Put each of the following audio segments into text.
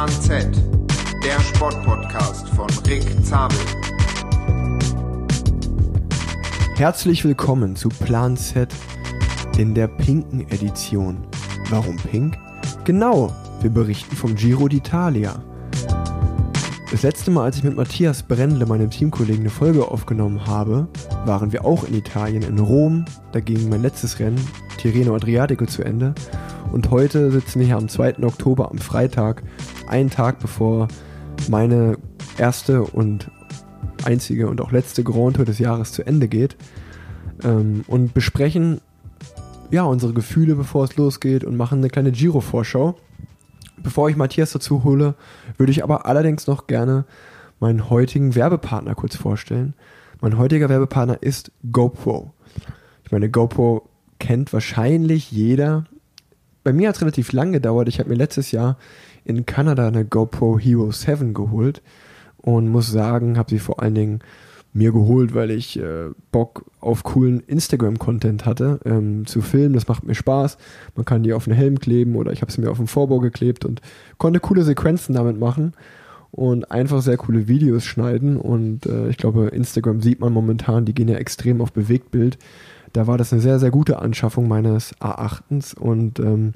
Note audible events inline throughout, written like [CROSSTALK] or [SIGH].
Plan Z, der Sportpodcast von Rick Zabel. Herzlich willkommen zu Plan Z in der pinken Edition. Warum pink? Genau, wir berichten vom Giro d'Italia. Das letzte Mal, als ich mit Matthias Brendle, meinem Teamkollegen, eine Folge aufgenommen habe, waren wir auch in Italien, in Rom. Da ging mein letztes Rennen, Tirreno Adriatico, zu Ende. Und heute sitzen wir hier am 2. Oktober, am Freitag, einen Tag bevor meine erste und einzige und auch letzte Grand Tour des Jahres zu Ende geht. Ähm, und besprechen ja unsere Gefühle, bevor es losgeht und machen eine kleine Giro-Vorschau. Bevor ich Matthias dazu hole, würde ich aber allerdings noch gerne meinen heutigen Werbepartner kurz vorstellen. Mein heutiger Werbepartner ist GoPro. Ich meine, GoPro kennt wahrscheinlich jeder. Bei mir hat es relativ lang gedauert. Ich habe mir letztes Jahr in Kanada eine GoPro Hero 7 geholt und muss sagen, habe sie vor allen Dingen mir geholt, weil ich äh, Bock auf coolen Instagram-Content hatte, ähm, zu filmen. Das macht mir Spaß. Man kann die auf den Helm kleben oder ich habe sie mir auf den Vorbau geklebt und konnte coole Sequenzen damit machen und einfach sehr coole Videos schneiden. Und äh, ich glaube, Instagram sieht man momentan, die gehen ja extrem auf Bewegtbild. Da war das eine sehr, sehr gute Anschaffung meines A8s und ähm,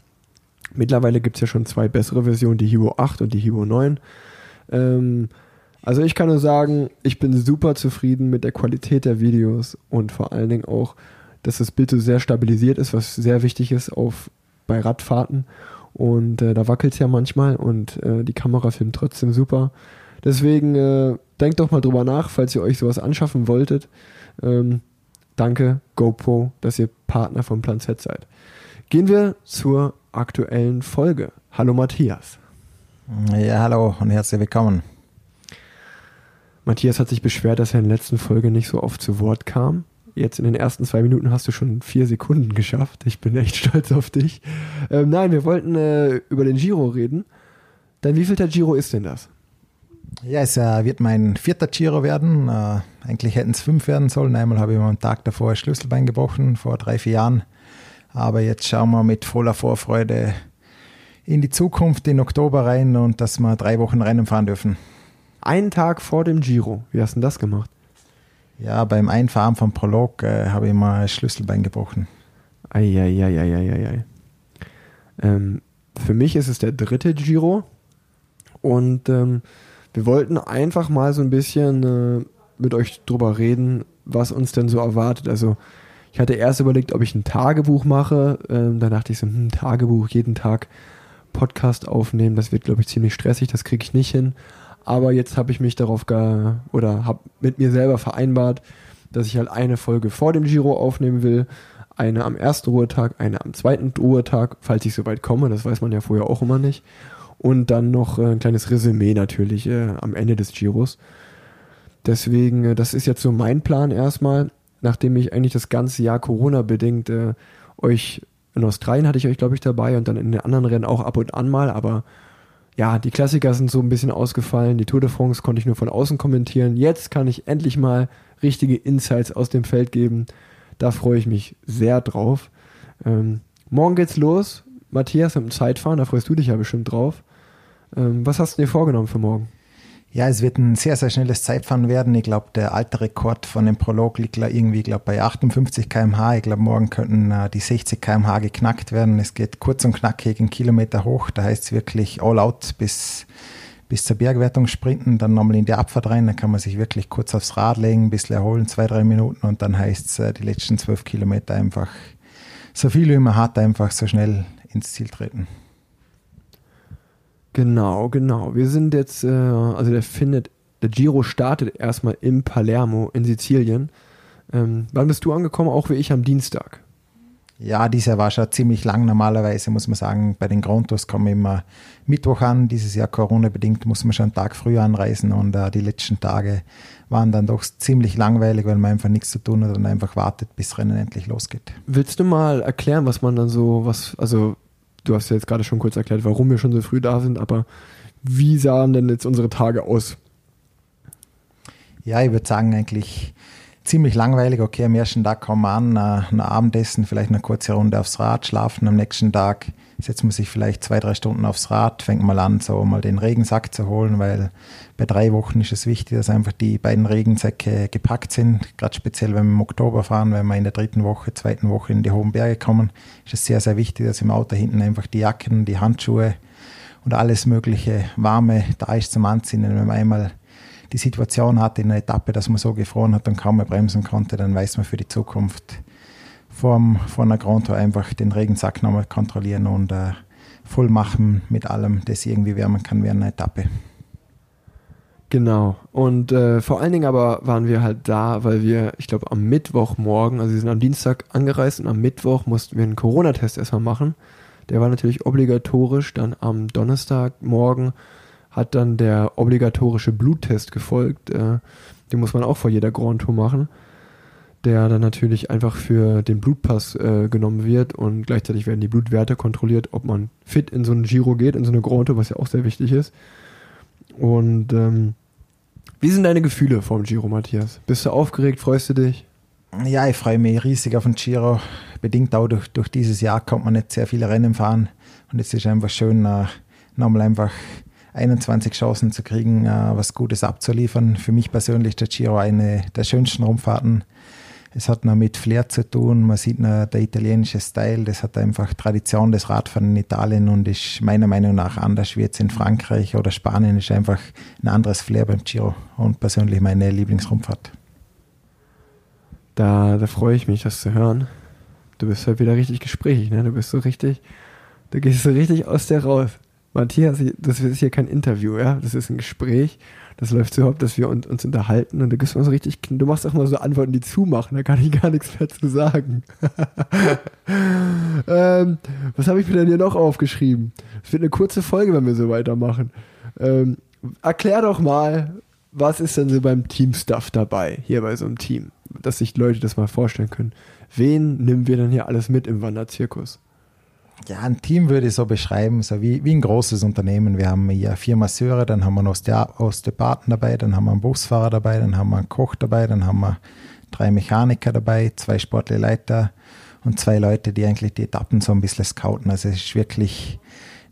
mittlerweile gibt es ja schon zwei bessere Versionen, die Hero 8 und die Hero 9. Ähm, also ich kann nur sagen, ich bin super zufrieden mit der Qualität der Videos und vor allen Dingen auch, dass das Bild so sehr stabilisiert ist, was sehr wichtig ist auf, bei Radfahrten. Und äh, da wackelt es ja manchmal und äh, die Kamera filmt trotzdem super. Deswegen äh, denkt doch mal drüber nach, falls ihr euch sowas anschaffen wolltet. Ähm, danke GoPro, dass ihr Partner von Plan Z seid. Gehen wir zur aktuellen Folge. Hallo Matthias. Ja, hallo und herzlich willkommen. Matthias hat sich beschwert, dass er in der letzten Folge nicht so oft zu Wort kam. Jetzt in den ersten zwei Minuten hast du schon vier Sekunden geschafft. Ich bin echt [LAUGHS] stolz auf dich. Ähm, nein, wir wollten äh, über den Giro reden. Dann wie viel der Giro ist denn das? Ja, es äh, wird mein vierter Giro werden. Äh, eigentlich hätten es fünf werden sollen. Einmal habe ich mir am Tag davor ein Schlüsselbein gebrochen, vor drei, vier Jahren. Aber jetzt schauen wir mit voller Vorfreude in die Zukunft, in Oktober rein und dass wir drei Wochen Rennen fahren dürfen einen Tag vor dem Giro. Wie hast du denn das gemacht? Ja, beim Einfahren vom Prolog äh, habe ich mal ein Schlüsselbein gebrochen. Eieieiei. Ähm, für mich ist es der dritte Giro und ähm, wir wollten einfach mal so ein bisschen äh, mit euch drüber reden, was uns denn so erwartet. Also ich hatte erst überlegt, ob ich ein Tagebuch mache. Ähm, dann dachte ich so, hm, Tagebuch, jeden Tag Podcast aufnehmen, das wird, glaube ich, ziemlich stressig, das kriege ich nicht hin. Aber jetzt habe ich mich darauf ge oder habe mit mir selber vereinbart, dass ich halt eine Folge vor dem Giro aufnehmen will, eine am ersten Ruhetag, eine am zweiten Ruhetag, falls ich soweit komme, das weiß man ja vorher auch immer nicht. Und dann noch äh, ein kleines Resümee natürlich äh, am Ende des Giros. Deswegen, äh, das ist jetzt so mein Plan erstmal, nachdem ich eigentlich das ganze Jahr Corona-bedingt äh, euch in Australien hatte ich euch, glaube ich, dabei und dann in den anderen Rennen auch ab und an mal, aber ja, die Klassiker sind so ein bisschen ausgefallen. Die Tour de France konnte ich nur von außen kommentieren. Jetzt kann ich endlich mal richtige Insights aus dem Feld geben. Da freue ich mich sehr drauf. Ähm, morgen geht's los. Matthias mit dem Zeitfahren, da freust du dich ja bestimmt drauf. Ähm, was hast du dir vorgenommen für morgen? Ja, es wird ein sehr, sehr schnelles Zeitfahren werden. Ich glaube, der alte Rekord von dem Prolog liegt irgendwie glaub, bei 58 km/h. Ich glaube, morgen könnten äh, die 60 km/h geknackt werden. Es geht kurz und knackig einen Kilometer hoch. Da heißt es wirklich all out bis, bis zur Bergwertung sprinten, dann nochmal in die Abfahrt rein. Dann kann man sich wirklich kurz aufs Rad legen, ein bisschen erholen, zwei, drei Minuten und dann heißt es äh, die letzten zwölf Kilometer einfach so viel wie man hat, einfach so schnell ins Ziel treten. Genau, genau. Wir sind jetzt, äh, also der findet, der Giro startet erstmal in Palermo in Sizilien. Ähm, wann bist du angekommen? Auch wie ich am Dienstag. Ja, dieser war schon ziemlich lang. Normalerweise muss man sagen, bei den Grand Tours kommen immer Mittwoch an. Dieses Jahr Corona-bedingt muss man schon einen Tag früher anreisen und äh, die letzten Tage waren dann doch ziemlich langweilig, weil man einfach nichts zu tun hat und einfach wartet, bis Rennen endlich losgeht. Willst du mal erklären, was man dann so, was, also du hast ja jetzt gerade schon kurz erklärt, warum wir schon so früh da sind, aber wie sahen denn jetzt unsere Tage aus? Ja, ich würde sagen, eigentlich ziemlich langweilig. Okay, am ersten Tag kommen wir an, ein Abendessen, vielleicht eine kurze Runde aufs Rad, schlafen. Am nächsten Tag setzt man sich vielleicht zwei, drei Stunden aufs Rad, fängt mal an, so mal den Regensack zu holen, weil bei drei Wochen ist es wichtig, dass einfach die beiden Regensäcke gepackt sind. Gerade speziell, wenn wir im Oktober fahren, wenn wir in der dritten Woche, zweiten Woche in die hohen Berge kommen, ist es sehr, sehr wichtig, dass im Auto hinten einfach die Jacken, die Handschuhe und alles mögliche Warme da ist zum Anziehen. wenn man einmal die Situation hat in einer Etappe, dass man so gefroren hat und kaum mehr bremsen konnte, dann weiß man für die Zukunft vorm, vor einer Grand Tour einfach den Regensack nochmal kontrollieren und äh, voll machen mit allem, das irgendwie wärmen kann während einer Etappe. Genau. Und äh, vor allen Dingen aber waren wir halt da, weil wir, ich glaube, am Mittwochmorgen, also wir sind am Dienstag angereist und am Mittwoch mussten wir einen Corona-Test erstmal machen. Der war natürlich obligatorisch. Dann am Donnerstagmorgen hat dann der obligatorische Bluttest gefolgt. Äh, den muss man auch vor jeder Grand Tour machen. Der dann natürlich einfach für den Blutpass äh, genommen wird und gleichzeitig werden die Blutwerte kontrolliert, ob man fit in so einen Giro geht, in so eine Grand Tour, was ja auch sehr wichtig ist. Und ähm, wie sind deine Gefühle vor dem Giro, Matthias? Bist du aufgeregt? Freust du dich? Ja, ich freue mich riesig auf den Giro. Bedingt auch durch, durch dieses Jahr kommt man nicht sehr viele Rennen fahren. Und es ist einfach schön, äh, nochmal einfach 21 Chancen zu kriegen, äh, was Gutes abzuliefern. Für mich persönlich der Giro eine der schönsten Rundfahrten. Es hat noch mit Flair zu tun, man sieht noch der italienische Style, das hat einfach Tradition des Radfahren in Italien und ist meiner Meinung nach anders wie jetzt in Frankreich oder Spanien, ist einfach ein anderes Flair beim Giro und persönlich meine Lieblingsrundfahrt. Da, da freue ich mich, das zu hören. Du bist halt wieder richtig gesprächig, ne? Du bist so richtig, du gehst so richtig aus der raus. Matthias, das ist hier kein Interview, ja, das ist ein Gespräch. Das läuft so überhaupt, dass wir uns, uns unterhalten und du gibst so richtig, du machst auch mal so Antworten, die zumachen, da kann ich gar nichts mehr zu sagen. [LAUGHS] ähm, was habe ich mir denn hier noch aufgeschrieben? Es wird eine kurze Folge, wenn wir so weitermachen. Ähm, erklär doch mal, was ist denn so beim Teamstuff dabei, hier bei so einem Team, dass sich Leute das mal vorstellen können. Wen nehmen wir denn hier alles mit im Wanderzirkus? Ja, ein Team würde ich so beschreiben, so wie, wie ein großes Unternehmen. Wir haben hier vier Masseure, dann haben wir einen Osteopathen dabei, dann haben wir einen Busfahrer dabei, dann haben wir einen Koch dabei, dann haben wir drei Mechaniker dabei, zwei Sportleiter und zwei Leute, die eigentlich die Etappen so ein bisschen scouten. Also es ist wirklich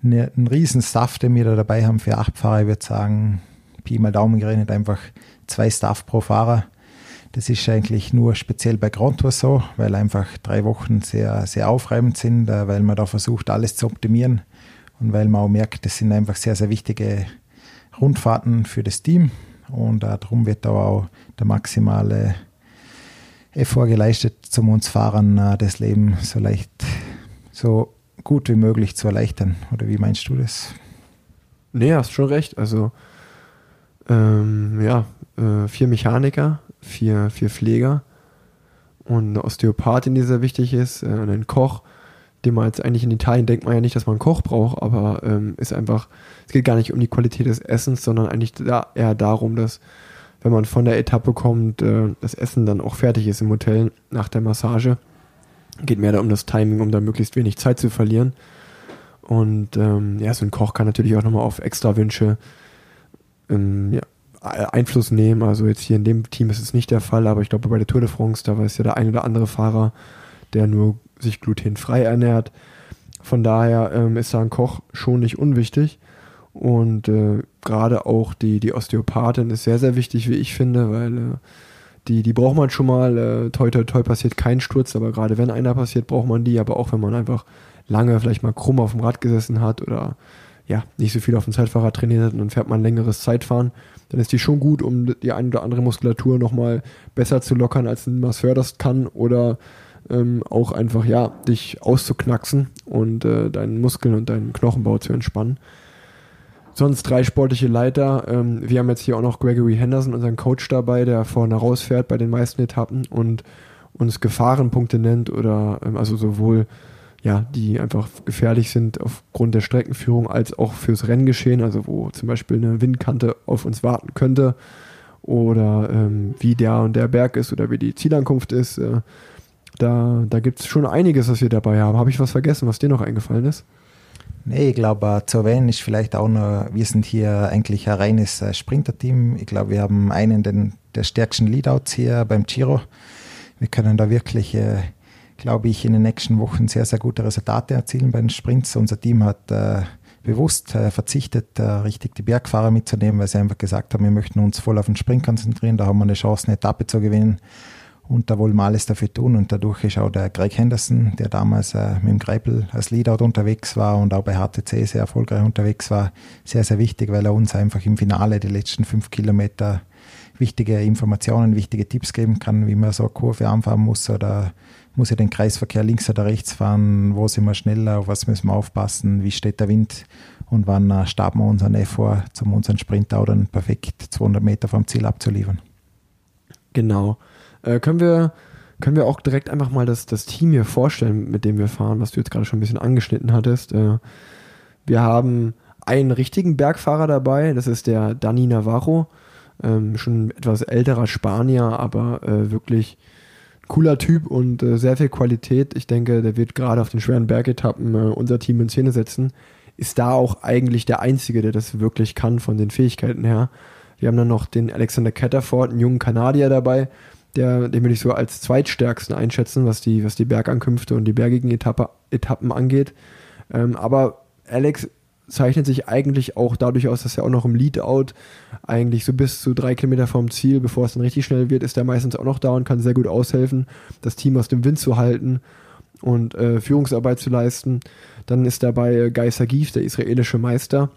eine, ein riesen Staff, den wir da dabei haben für acht Fahrer. Ich würde sagen, Pi mal Daumen gerechnet, einfach zwei Staff pro Fahrer. Das ist eigentlich nur speziell bei Grand Tour so, weil einfach drei Wochen sehr, sehr aufreibend sind, äh, weil man da versucht, alles zu optimieren und weil man auch merkt, das sind einfach sehr, sehr wichtige Rundfahrten für das Team und äh, darum wird da auch der maximale Effort geleistet, um uns Fahrern äh, das Leben so leicht, so gut wie möglich zu erleichtern. Oder wie meinst du das? Nee, hast schon recht. Also ähm, ja, äh, vier Mechaniker, vier, vier Pfleger und eine Osteopathin, die sehr wichtig ist, äh, und ein Koch, den man jetzt eigentlich in Italien denkt man ja nicht, dass man einen Koch braucht, aber ähm, ist einfach, es geht gar nicht um die Qualität des Essens, sondern eigentlich da, eher darum, dass wenn man von der Etappe kommt, äh, das Essen dann auch fertig ist im Hotel nach der Massage. Geht mehr um das Timing, um da möglichst wenig Zeit zu verlieren. Und ähm, ja, so ein Koch kann natürlich auch nochmal auf Extrawünsche ähm, ja, Einfluss nehmen. Also jetzt hier in dem Team ist es nicht der Fall, aber ich glaube bei der Tour de France, da war es ja der ein oder andere Fahrer, der nur sich glutenfrei ernährt. Von daher ähm, ist da ein Koch schon nicht unwichtig. Und äh, gerade auch die, die Osteopathin ist sehr, sehr wichtig, wie ich finde, weil äh, die, die braucht man schon mal. Äh, toi, toi, toi passiert kein Sturz, aber gerade wenn einer passiert, braucht man die. Aber auch wenn man einfach lange vielleicht mal krumm auf dem Rad gesessen hat oder ja, nicht so viel auf dem Zeitfahrrad trainiert hat und dann fährt man längeres Zeitfahren, dann ist die schon gut, um die eine oder andere Muskulatur nochmal besser zu lockern, als ein Masseur das kann oder ähm, auch einfach, ja, dich auszuknacksen und äh, deinen Muskeln und deinen Knochenbau zu entspannen. Sonst drei sportliche Leiter. Ähm, wir haben jetzt hier auch noch Gregory Henderson, unseren Coach dabei, der vorne rausfährt bei den meisten Etappen und uns Gefahrenpunkte nennt oder ähm, also sowohl ja, die einfach gefährlich sind aufgrund der Streckenführung als auch fürs Renngeschehen, also wo zum Beispiel eine Windkante auf uns warten könnte oder ähm, wie der und der Berg ist oder wie die Zielankunft ist. Äh, da da gibt es schon einiges, was wir dabei haben. Habe ich was vergessen, was dir noch eingefallen ist? Nee, ich glaube, äh, zu erwähnen ist vielleicht auch noch, wir sind hier eigentlich ein reines äh, Sprinter-Team. Ich glaube, wir haben einen den, der stärksten Leadouts hier beim Giro. Wir können da wirklich, äh, glaube ich, in den nächsten Wochen sehr, sehr gute Resultate erzielen bei den Sprints. Unser Team hat äh, bewusst äh, verzichtet, äh, richtig die Bergfahrer mitzunehmen, weil sie einfach gesagt haben, wir möchten uns voll auf den Sprint konzentrieren. Da haben wir eine Chance, eine Etappe zu gewinnen. Und da wollen wir alles dafür tun. Und dadurch ist auch der Greg Henderson, der damals äh, mit dem Greipel als Leadout unterwegs war und auch bei HTC sehr erfolgreich unterwegs war, sehr, sehr wichtig, weil er uns einfach im Finale die letzten fünf Kilometer wichtige Informationen, wichtige Tipps geben kann, wie man so eine Kurve anfahren muss oder muss ich den Kreisverkehr links oder rechts fahren, wo sind wir schneller, auf was müssen wir aufpassen, wie steht der Wind und wann äh, starten wir unseren Effort, um unseren Sprint dann perfekt 200 Meter vom Ziel abzuliefern. Genau. Äh, können, wir, können wir auch direkt einfach mal das, das Team hier vorstellen, mit dem wir fahren, was du jetzt gerade schon ein bisschen angeschnitten hattest. Äh, wir haben einen richtigen Bergfahrer dabei, das ist der Dani Navarro, ähm, schon etwas älterer Spanier, aber äh, wirklich cooler Typ und äh, sehr viel Qualität. Ich denke, der wird gerade auf den schweren Bergetappen äh, unser Team in Szene setzen. Ist da auch eigentlich der Einzige, der das wirklich kann von den Fähigkeiten her. Wir haben dann noch den Alexander Catterford, einen jungen Kanadier dabei, der, den würde ich so als zweitstärksten einschätzen, was die, was die Bergankünfte und die bergigen Etappe, Etappen angeht. Ähm, aber Alex zeichnet sich eigentlich auch dadurch aus, dass er auch noch im Leadout eigentlich so bis zu drei Kilometer vom Ziel, bevor es dann richtig schnell wird, ist er meistens auch noch da und kann sehr gut aushelfen, das Team aus dem Wind zu halten und äh, Führungsarbeit zu leisten. Dann ist dabei äh, Guy Sagif, der israelische Meister,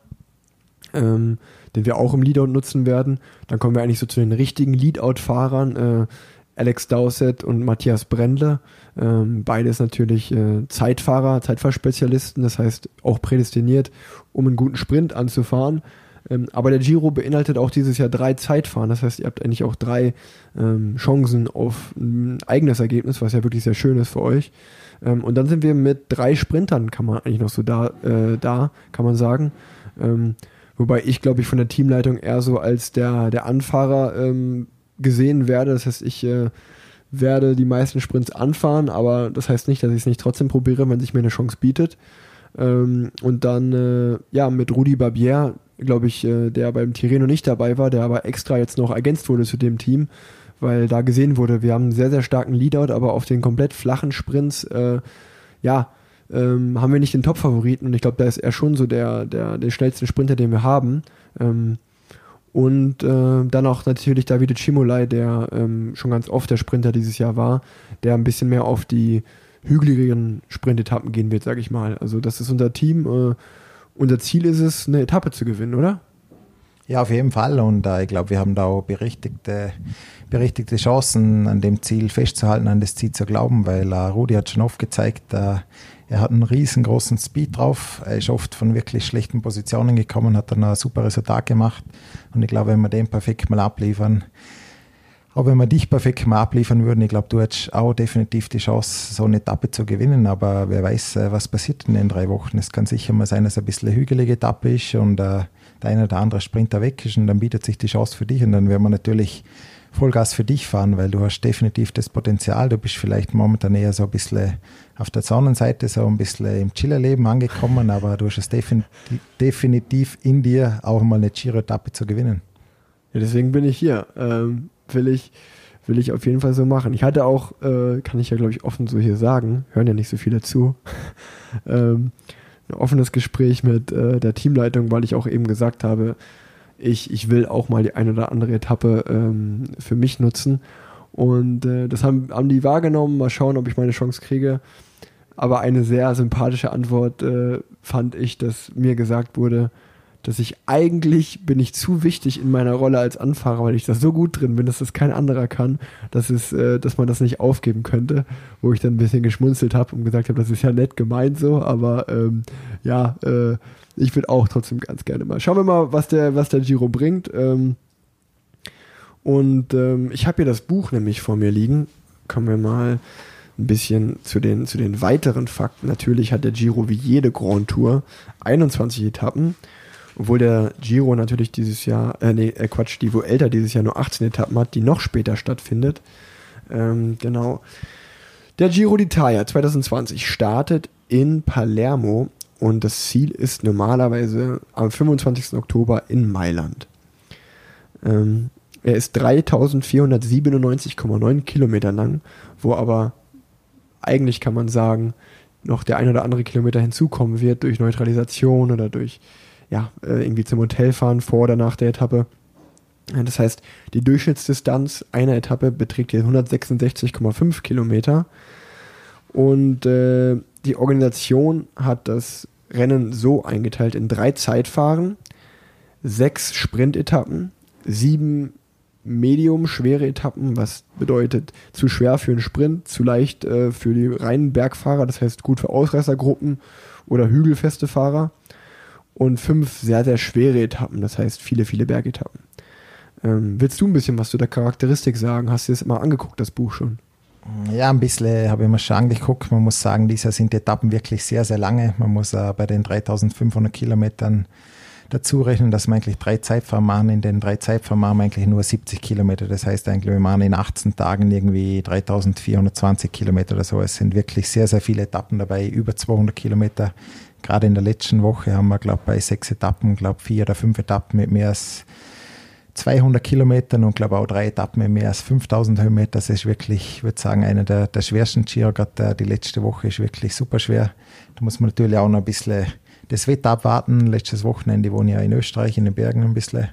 ähm, den wir auch im Leadout nutzen werden. Dann kommen wir eigentlich so zu den richtigen Leadout-Fahrern. Äh, Alex Dowsett und Matthias Brendle. Ähm, beides natürlich äh, Zeitfahrer, Zeitfahrspezialisten, das heißt auch prädestiniert, um einen guten Sprint anzufahren. Ähm, aber der Giro beinhaltet auch dieses Jahr drei Zeitfahren. Das heißt, ihr habt eigentlich auch drei ähm, Chancen auf ein eigenes Ergebnis, was ja wirklich sehr schön ist für euch. Ähm, und dann sind wir mit drei Sprintern, kann man eigentlich noch so da, äh, da kann man sagen. Ähm, Wobei ich, glaube ich, von der Teamleitung eher so als der, der Anfahrer ähm, gesehen werde. Das heißt, ich äh, werde die meisten Sprints anfahren, aber das heißt nicht, dass ich es nicht trotzdem probiere, wenn sich mir eine Chance bietet. Ähm, und dann, äh, ja, mit Rudi Barbier, glaube ich, äh, der beim Tireno nicht dabei war, der aber extra jetzt noch ergänzt wurde zu dem Team, weil da gesehen wurde, wir haben einen sehr, sehr starken Leadout, aber auf den komplett flachen Sprints, äh, ja, ähm, haben wir nicht den Top-Favoriten und ich glaube, da ist er schon so der, der, der schnellste Sprinter, den wir haben. Ähm, und äh, dann auch natürlich Davide Cimolai, der ähm, schon ganz oft der Sprinter dieses Jahr war, der ein bisschen mehr auf die hügeligeren Sprintetappen gehen wird, sage ich mal. Also das ist unser Team. Äh, unser Ziel ist es, eine Etappe zu gewinnen, oder? Ja, auf jeden Fall. Und äh, ich glaube, wir haben da auch berechtigte, berechtigte Chancen, an dem Ziel festzuhalten, an das Ziel zu glauben, weil äh, Rudi hat schon oft gezeigt, äh, er hat einen riesengroßen Speed drauf. Er ist oft von wirklich schlechten Positionen gekommen, hat dann ein super Resultat gemacht. Und ich glaube, wenn wir den perfekt mal abliefern, auch wenn wir dich perfekt mal abliefern würden, ich glaube, du hättest auch definitiv die Chance, so eine Etappe zu gewinnen. Aber wer weiß, äh, was passiert in den drei Wochen. Es kann sicher mal sein, dass es ein bisschen eine hügelige Etappe ist und äh, der eine oder andere Sprinter weg ist und dann bietet sich die Chance für dich. Und dann werden wir natürlich Vollgas für dich fahren, weil du hast definitiv das Potenzial. Du bist vielleicht momentan eher so ein bisschen auf der Sonnenseite, so ein bisschen im Chillerleben angekommen, aber du hast es definitiv in dir, auch mal eine Giro-Etappe zu gewinnen. Ja, deswegen bin ich hier. Ähm, will ich will ich auf jeden Fall so machen. Ich hatte auch, äh, kann ich ja glaube ich offen so hier sagen, hören ja nicht so viele zu, [LAUGHS] ähm, ein offenes Gespräch mit äh, der Teamleitung, weil ich auch eben gesagt habe, ich, ich will auch mal die eine oder andere Etappe ähm, für mich nutzen. Und äh, das haben, haben die wahrgenommen. Mal schauen, ob ich meine Chance kriege. Aber eine sehr sympathische Antwort äh, fand ich, dass mir gesagt wurde, dass ich eigentlich bin ich zu wichtig in meiner Rolle als Anfahrer, weil ich da so gut drin bin, dass das kein anderer kann, dass es, äh, dass man das nicht aufgeben könnte, wo ich dann ein bisschen geschmunzelt habe und gesagt habe, das ist ja nett gemeint so, aber ähm, ja, äh, ich würde auch trotzdem ganz gerne mal. Schauen wir mal, was der, was der Giro bringt. Ähm, und ähm, ich habe hier das Buch nämlich vor mir liegen. Kommen wir mal ein bisschen zu den, zu den weiteren Fakten. Natürlich hat der Giro wie jede Grand Tour 21 Etappen. Obwohl der Giro natürlich dieses Jahr, äh, nee, äh, Quatsch, die Vuelta dieses Jahr nur 18 Etappen hat, die noch später stattfindet. Ähm, genau. Der Giro d'Italia 2020 startet in Palermo und das Ziel ist normalerweise am 25. Oktober in Mailand. Ähm, er ist 3497,9 Kilometer lang, wo aber eigentlich kann man sagen, noch der ein oder andere Kilometer hinzukommen wird durch Neutralisation oder durch ja, äh, irgendwie zum Hotel fahren vor oder nach der Etappe. Das heißt, die Durchschnittsdistanz einer Etappe beträgt hier 166,5 Kilometer. Und äh, die Organisation hat das Rennen so eingeteilt in drei Zeitfahren, sechs Sprintetappen, sieben medium schwere Etappen, was bedeutet zu schwer für einen Sprint, zu leicht äh, für die reinen Bergfahrer, das heißt gut für Ausreißergruppen oder hügelfeste Fahrer und fünf sehr, sehr schwere Etappen, das heißt viele, viele Bergetappen. Ähm, willst du ein bisschen was zu der Charakteristik sagen? Hast du das mal angeguckt, das Buch schon? Ja, ein bisschen habe ich mir schon angeguckt. Man muss sagen, diese sind die Etappen wirklich sehr, sehr lange. Man muss äh, bei den 3500 Kilometern dazu rechnen, dass wir eigentlich drei Zeitfahren machen. In den drei Zeitfahren machen wir eigentlich nur 70 Kilometer. Das heißt eigentlich, wir machen in 18 Tagen irgendwie 3420 Kilometer oder so. Es sind wirklich sehr, sehr viele Etappen dabei, über 200 Kilometer. Gerade in der letzten Woche haben wir, glaube bei sechs Etappen, glaube vier oder fünf Etappen mit mehr als 200 Kilometern und glaube auch drei Etappen mit mehr als 5000 Höhenmeter. Das ist wirklich, ich würde sagen, einer der, der schwersten Giro. Gerade die letzte Woche ist wirklich super schwer. Da muss man natürlich auch noch ein bisschen das Wetter abwarten. Letztes Wochenende wohne ich ja in Österreich, in den Bergen ein bisschen.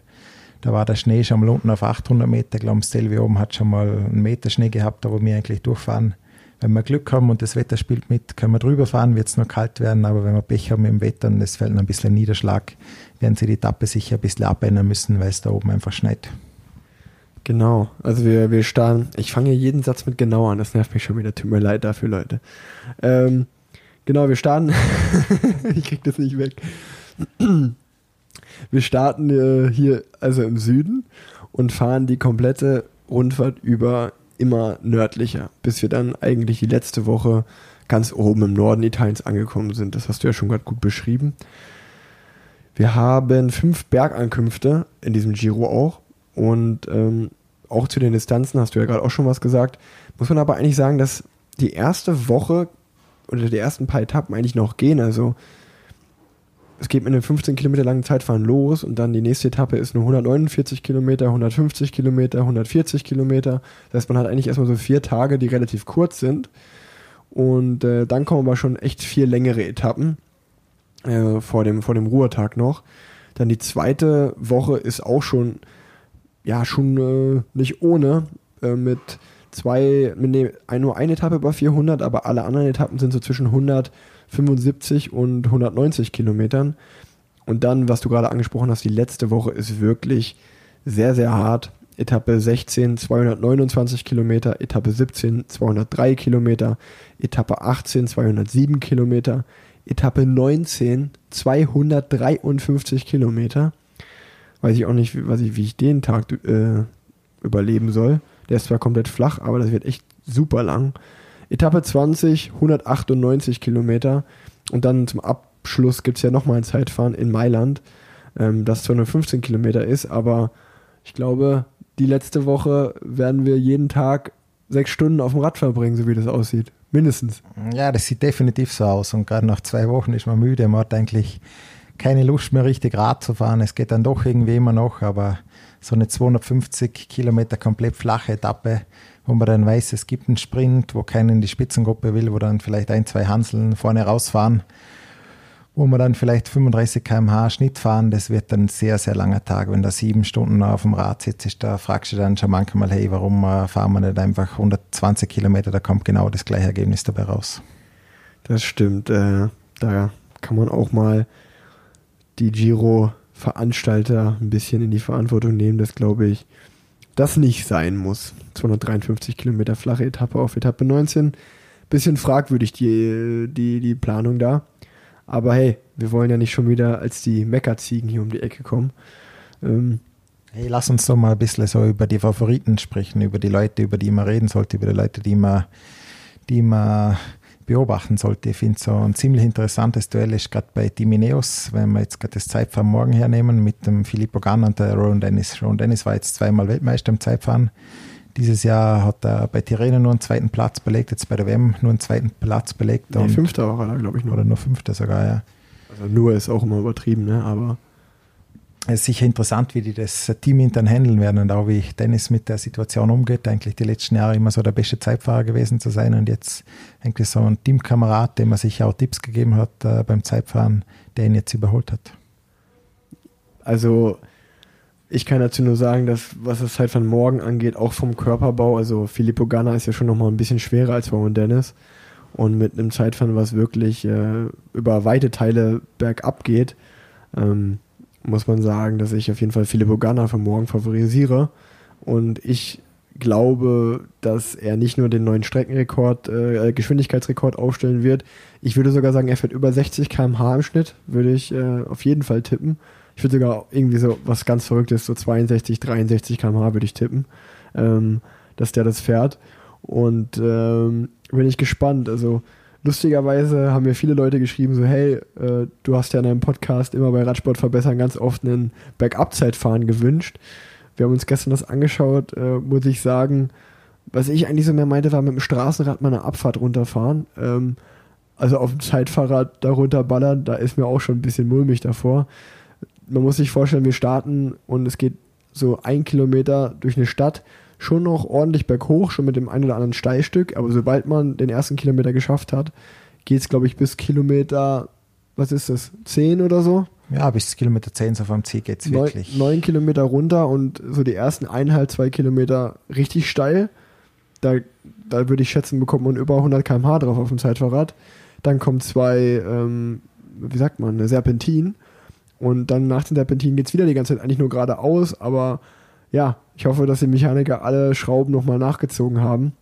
Da war der Schnee schon mal unten auf 800 Meter. Ich glaube, das Stelvi oben hat schon mal einen Meter Schnee gehabt, da wo wir eigentlich durchfahren. Wenn wir Glück haben und das Wetter spielt mit, können wir drüber fahren, wird es noch kalt werden. Aber wenn wir Pech haben im Wetter und es fällt ein bisschen Niederschlag, werden sie die Etappe sicher ein bisschen abändern müssen, weil es da oben einfach schneit. Genau, also wir, wir starten, ich fange jeden Satz mit genau an, das nervt mich schon wieder, tut mir leid dafür, Leute. Ähm, genau, wir starten, [LAUGHS] ich krieg das nicht weg. wir starten äh, hier also im Süden und fahren die komplette Rundfahrt über immer nördlicher, bis wir dann eigentlich die letzte Woche ganz oben im Norden Italiens angekommen sind. Das hast du ja schon gerade gut beschrieben. Wir haben fünf Bergankünfte in diesem Giro auch. Und ähm, auch zu den Distanzen hast du ja gerade auch schon was gesagt. Muss man aber eigentlich sagen, dass die erste Woche oder die ersten paar Etappen eigentlich noch gehen. Also es geht mit einem 15 Kilometer langen Zeitfahren los und dann die nächste Etappe ist nur 149 Kilometer, 150 Kilometer, 140 Kilometer. Das heißt, man hat eigentlich erstmal so vier Tage, die relativ kurz sind. Und äh, dann kommen aber schon echt vier längere Etappen äh, vor, dem, vor dem Ruhetag noch. Dann die zweite Woche ist auch schon, ja, schon äh, nicht ohne, äh, mit zwei, mit ne, nur eine Etappe über 400, aber alle anderen Etappen sind so zwischen 175 und 190 Kilometern. Und dann, was du gerade angesprochen hast, die letzte Woche ist wirklich sehr, sehr hart. Etappe 16 229 Kilometer, Etappe 17 203 Kilometer, Etappe 18 207 Kilometer, Etappe 19 253 Kilometer. Weiß ich auch nicht, was ich, wie ich den Tag äh, überleben soll. Der ist zwar komplett flach, aber das wird echt super lang. Etappe 20 198 Kilometer und dann zum Abschluss gibt es ja nochmal ein Zeitfahren in Mailand, ähm, das 215 Kilometer ist, aber ich glaube, die letzte Woche werden wir jeden Tag sechs Stunden auf dem Rad verbringen, so wie das aussieht. Mindestens. Ja, das sieht definitiv so aus. Und gerade nach zwei Wochen ist man müde. Man hat eigentlich keine Lust mehr richtig Rad zu fahren. Es geht dann doch irgendwie immer noch, aber so eine 250 Kilometer komplett flache Etappe, wo man dann weiß, es gibt einen Sprint, wo keiner in die Spitzengruppe will, wo dann vielleicht ein, zwei Hanseln vorne rausfahren wo wir dann vielleicht 35 km/h Schnitt fahren, das wird dann ein sehr, sehr langer Tag. Wenn da sieben Stunden auf dem Rad sitzt, da fragst du dann schon manchmal, hey, warum äh, fahren wir nicht einfach 120 Kilometer, da kommt genau das gleiche Ergebnis dabei raus. Das stimmt, äh, da kann man auch mal die Giro-Veranstalter ein bisschen in die Verantwortung nehmen, dass, glaube ich, das nicht sein muss. 253 Kilometer flache Etappe auf Etappe 19. Bisschen fragwürdig die, die, die Planung da. Aber hey, wir wollen ja nicht schon wieder als die Meckerziegen hier um die Ecke kommen. Ähm, hey, lass uns doch mal ein bisschen so über die Favoriten sprechen, über die Leute, über die man reden sollte, über die Leute, die man, die man beobachten sollte. Ich finde so ein ziemlich interessantes Duell ist gerade bei Dimineos, wenn wir jetzt gerade das Zeitfahren morgen hernehmen mit dem Filippo Gann und der Ron Dennis. Ron Dennis war jetzt zweimal Weltmeister im Zeitfahren. Dieses Jahr hat er bei Tirreno nur einen zweiten Platz belegt, jetzt bei der WM nur einen zweiten Platz belegt. Nee, fünfter war er, glaube ich, nur. Oder nur fünfter sogar, ja. nur ist auch immer übertrieben, ne? aber es ist sicher interessant, wie die das Team intern handeln werden und auch wie Dennis mit der Situation umgeht. Eigentlich die letzten Jahre immer so der beste Zeitfahrer gewesen zu sein und jetzt eigentlich so ein Teamkamerad, dem er sich auch Tipps gegeben hat äh, beim Zeitfahren, der ihn jetzt überholt hat. Also ich kann dazu nur sagen, dass was das Zeitfahren morgen angeht, auch vom Körperbau, also Filippo Ganna ist ja schon nochmal ein bisschen schwerer als Rowan Dennis und mit einem Zeitfahren, was wirklich äh, über weite Teile bergab geht, ähm, muss man sagen, dass ich auf jeden Fall Filippo Ganna für morgen favorisiere. Und ich glaube, dass er nicht nur den neuen Streckenrekord, äh, Geschwindigkeitsrekord aufstellen wird. Ich würde sogar sagen, er fährt über 60 km/h im Schnitt, würde ich äh, auf jeden Fall tippen. Ich würde sogar irgendwie so was ganz Verrücktes, so 62, 63 km/h würde ich tippen, ähm, dass der das fährt. Und ähm, bin ich gespannt. Also lustigerweise haben mir viele Leute geschrieben, so hey, äh, du hast ja in deinem Podcast immer bei Radsport verbessern ganz oft einen Bergabzeitfahren gewünscht. Wir haben uns gestern das angeschaut, äh, muss ich sagen. Was ich eigentlich so mehr meinte, war mit dem Straßenrad mal eine Abfahrt runterfahren. Ähm, also auf dem Zeitfahrrad da runterballern, da ist mir auch schon ein bisschen mulmig davor. Man muss sich vorstellen, wir starten und es geht so ein Kilometer durch eine Stadt schon noch ordentlich berghoch, schon mit dem einen oder anderen Steilstück, aber sobald man den ersten Kilometer geschafft hat, geht es, glaube ich, bis Kilometer, was ist das, 10 oder so? Ja, bis Kilometer 10 so vom Ziel geht es wirklich. 9 Kilometer runter und so die ersten eineinhalb, zwei Kilometer richtig steil. Da, da würde ich schätzen, bekommt man über 100 km/h drauf auf dem Zeitfahrrad. Dann kommen zwei, ähm, wie sagt man, eine Serpentin. Und dann nach den Serpentinen geht es wieder die ganze Zeit eigentlich nur geradeaus, aber ja, ich hoffe, dass die Mechaniker alle Schrauben nochmal nachgezogen haben.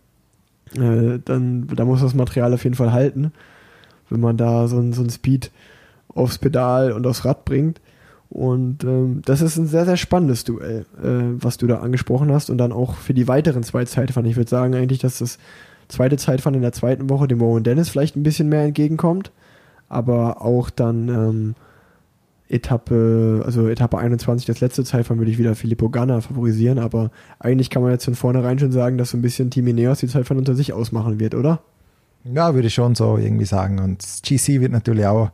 Äh, dann, da muss das Material auf jeden Fall halten, wenn man da so ein, so ein Speed aufs Pedal und aufs Rad bringt. Und ähm, das ist ein sehr, sehr spannendes Duell, äh, was du da angesprochen hast. Und dann auch für die weiteren zwei Zeitfahren. Ich würde sagen eigentlich, dass das zweite Zeitfahren in der zweiten Woche dem Warren Dennis vielleicht ein bisschen mehr entgegenkommt. Aber auch dann ähm, Etappe, also Etappe 21, das letzte Zeitfahren, würde ich wieder Filippo Ganna favorisieren, aber eigentlich kann man jetzt von vornherein schon sagen, dass so ein bisschen Team Ineos die Zeitfahren unter sich ausmachen wird, oder? Ja, würde ich schon so irgendwie sagen. Und GC wird natürlich auch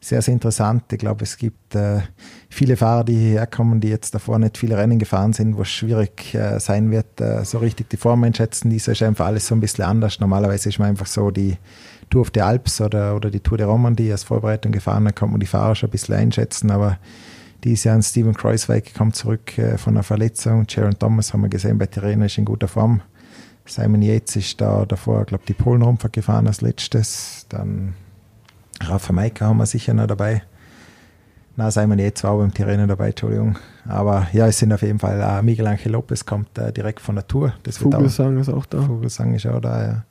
sehr, sehr interessant. Ich glaube, es gibt äh, viele Fahrer, die hierher kommen, die jetzt davor nicht viele Rennen gefahren sind, wo es schwierig äh, sein wird, äh, so richtig die Form einschätzen. Dies ist einfach alles so ein bisschen anders. Normalerweise ist man einfach so die Tour of the Alps oder, oder die Tour de Romandie als Vorbereitung gefahren, dann kann man die Fahrer schon ein bisschen einschätzen, aber dieses Jahr ein Steven Kreuzweig kommt zurück äh, von einer Verletzung. Sharon Thomas haben wir gesehen bei Tirreno ist in guter Form. Simon Yates ist da davor, glaube die Polenrundfahrt gefahren als letztes. Dann Rafa Maika haben wir sicher noch dabei. Na, Simon Yates war auch beim Tirreno dabei, Entschuldigung. Aber ja, es sind auf jeden Fall uh, Miguel Angel Lopez kommt uh, direkt von der Tour. Das Vogelsang auch, ist auch da. Vogelsang ist auch da, ja.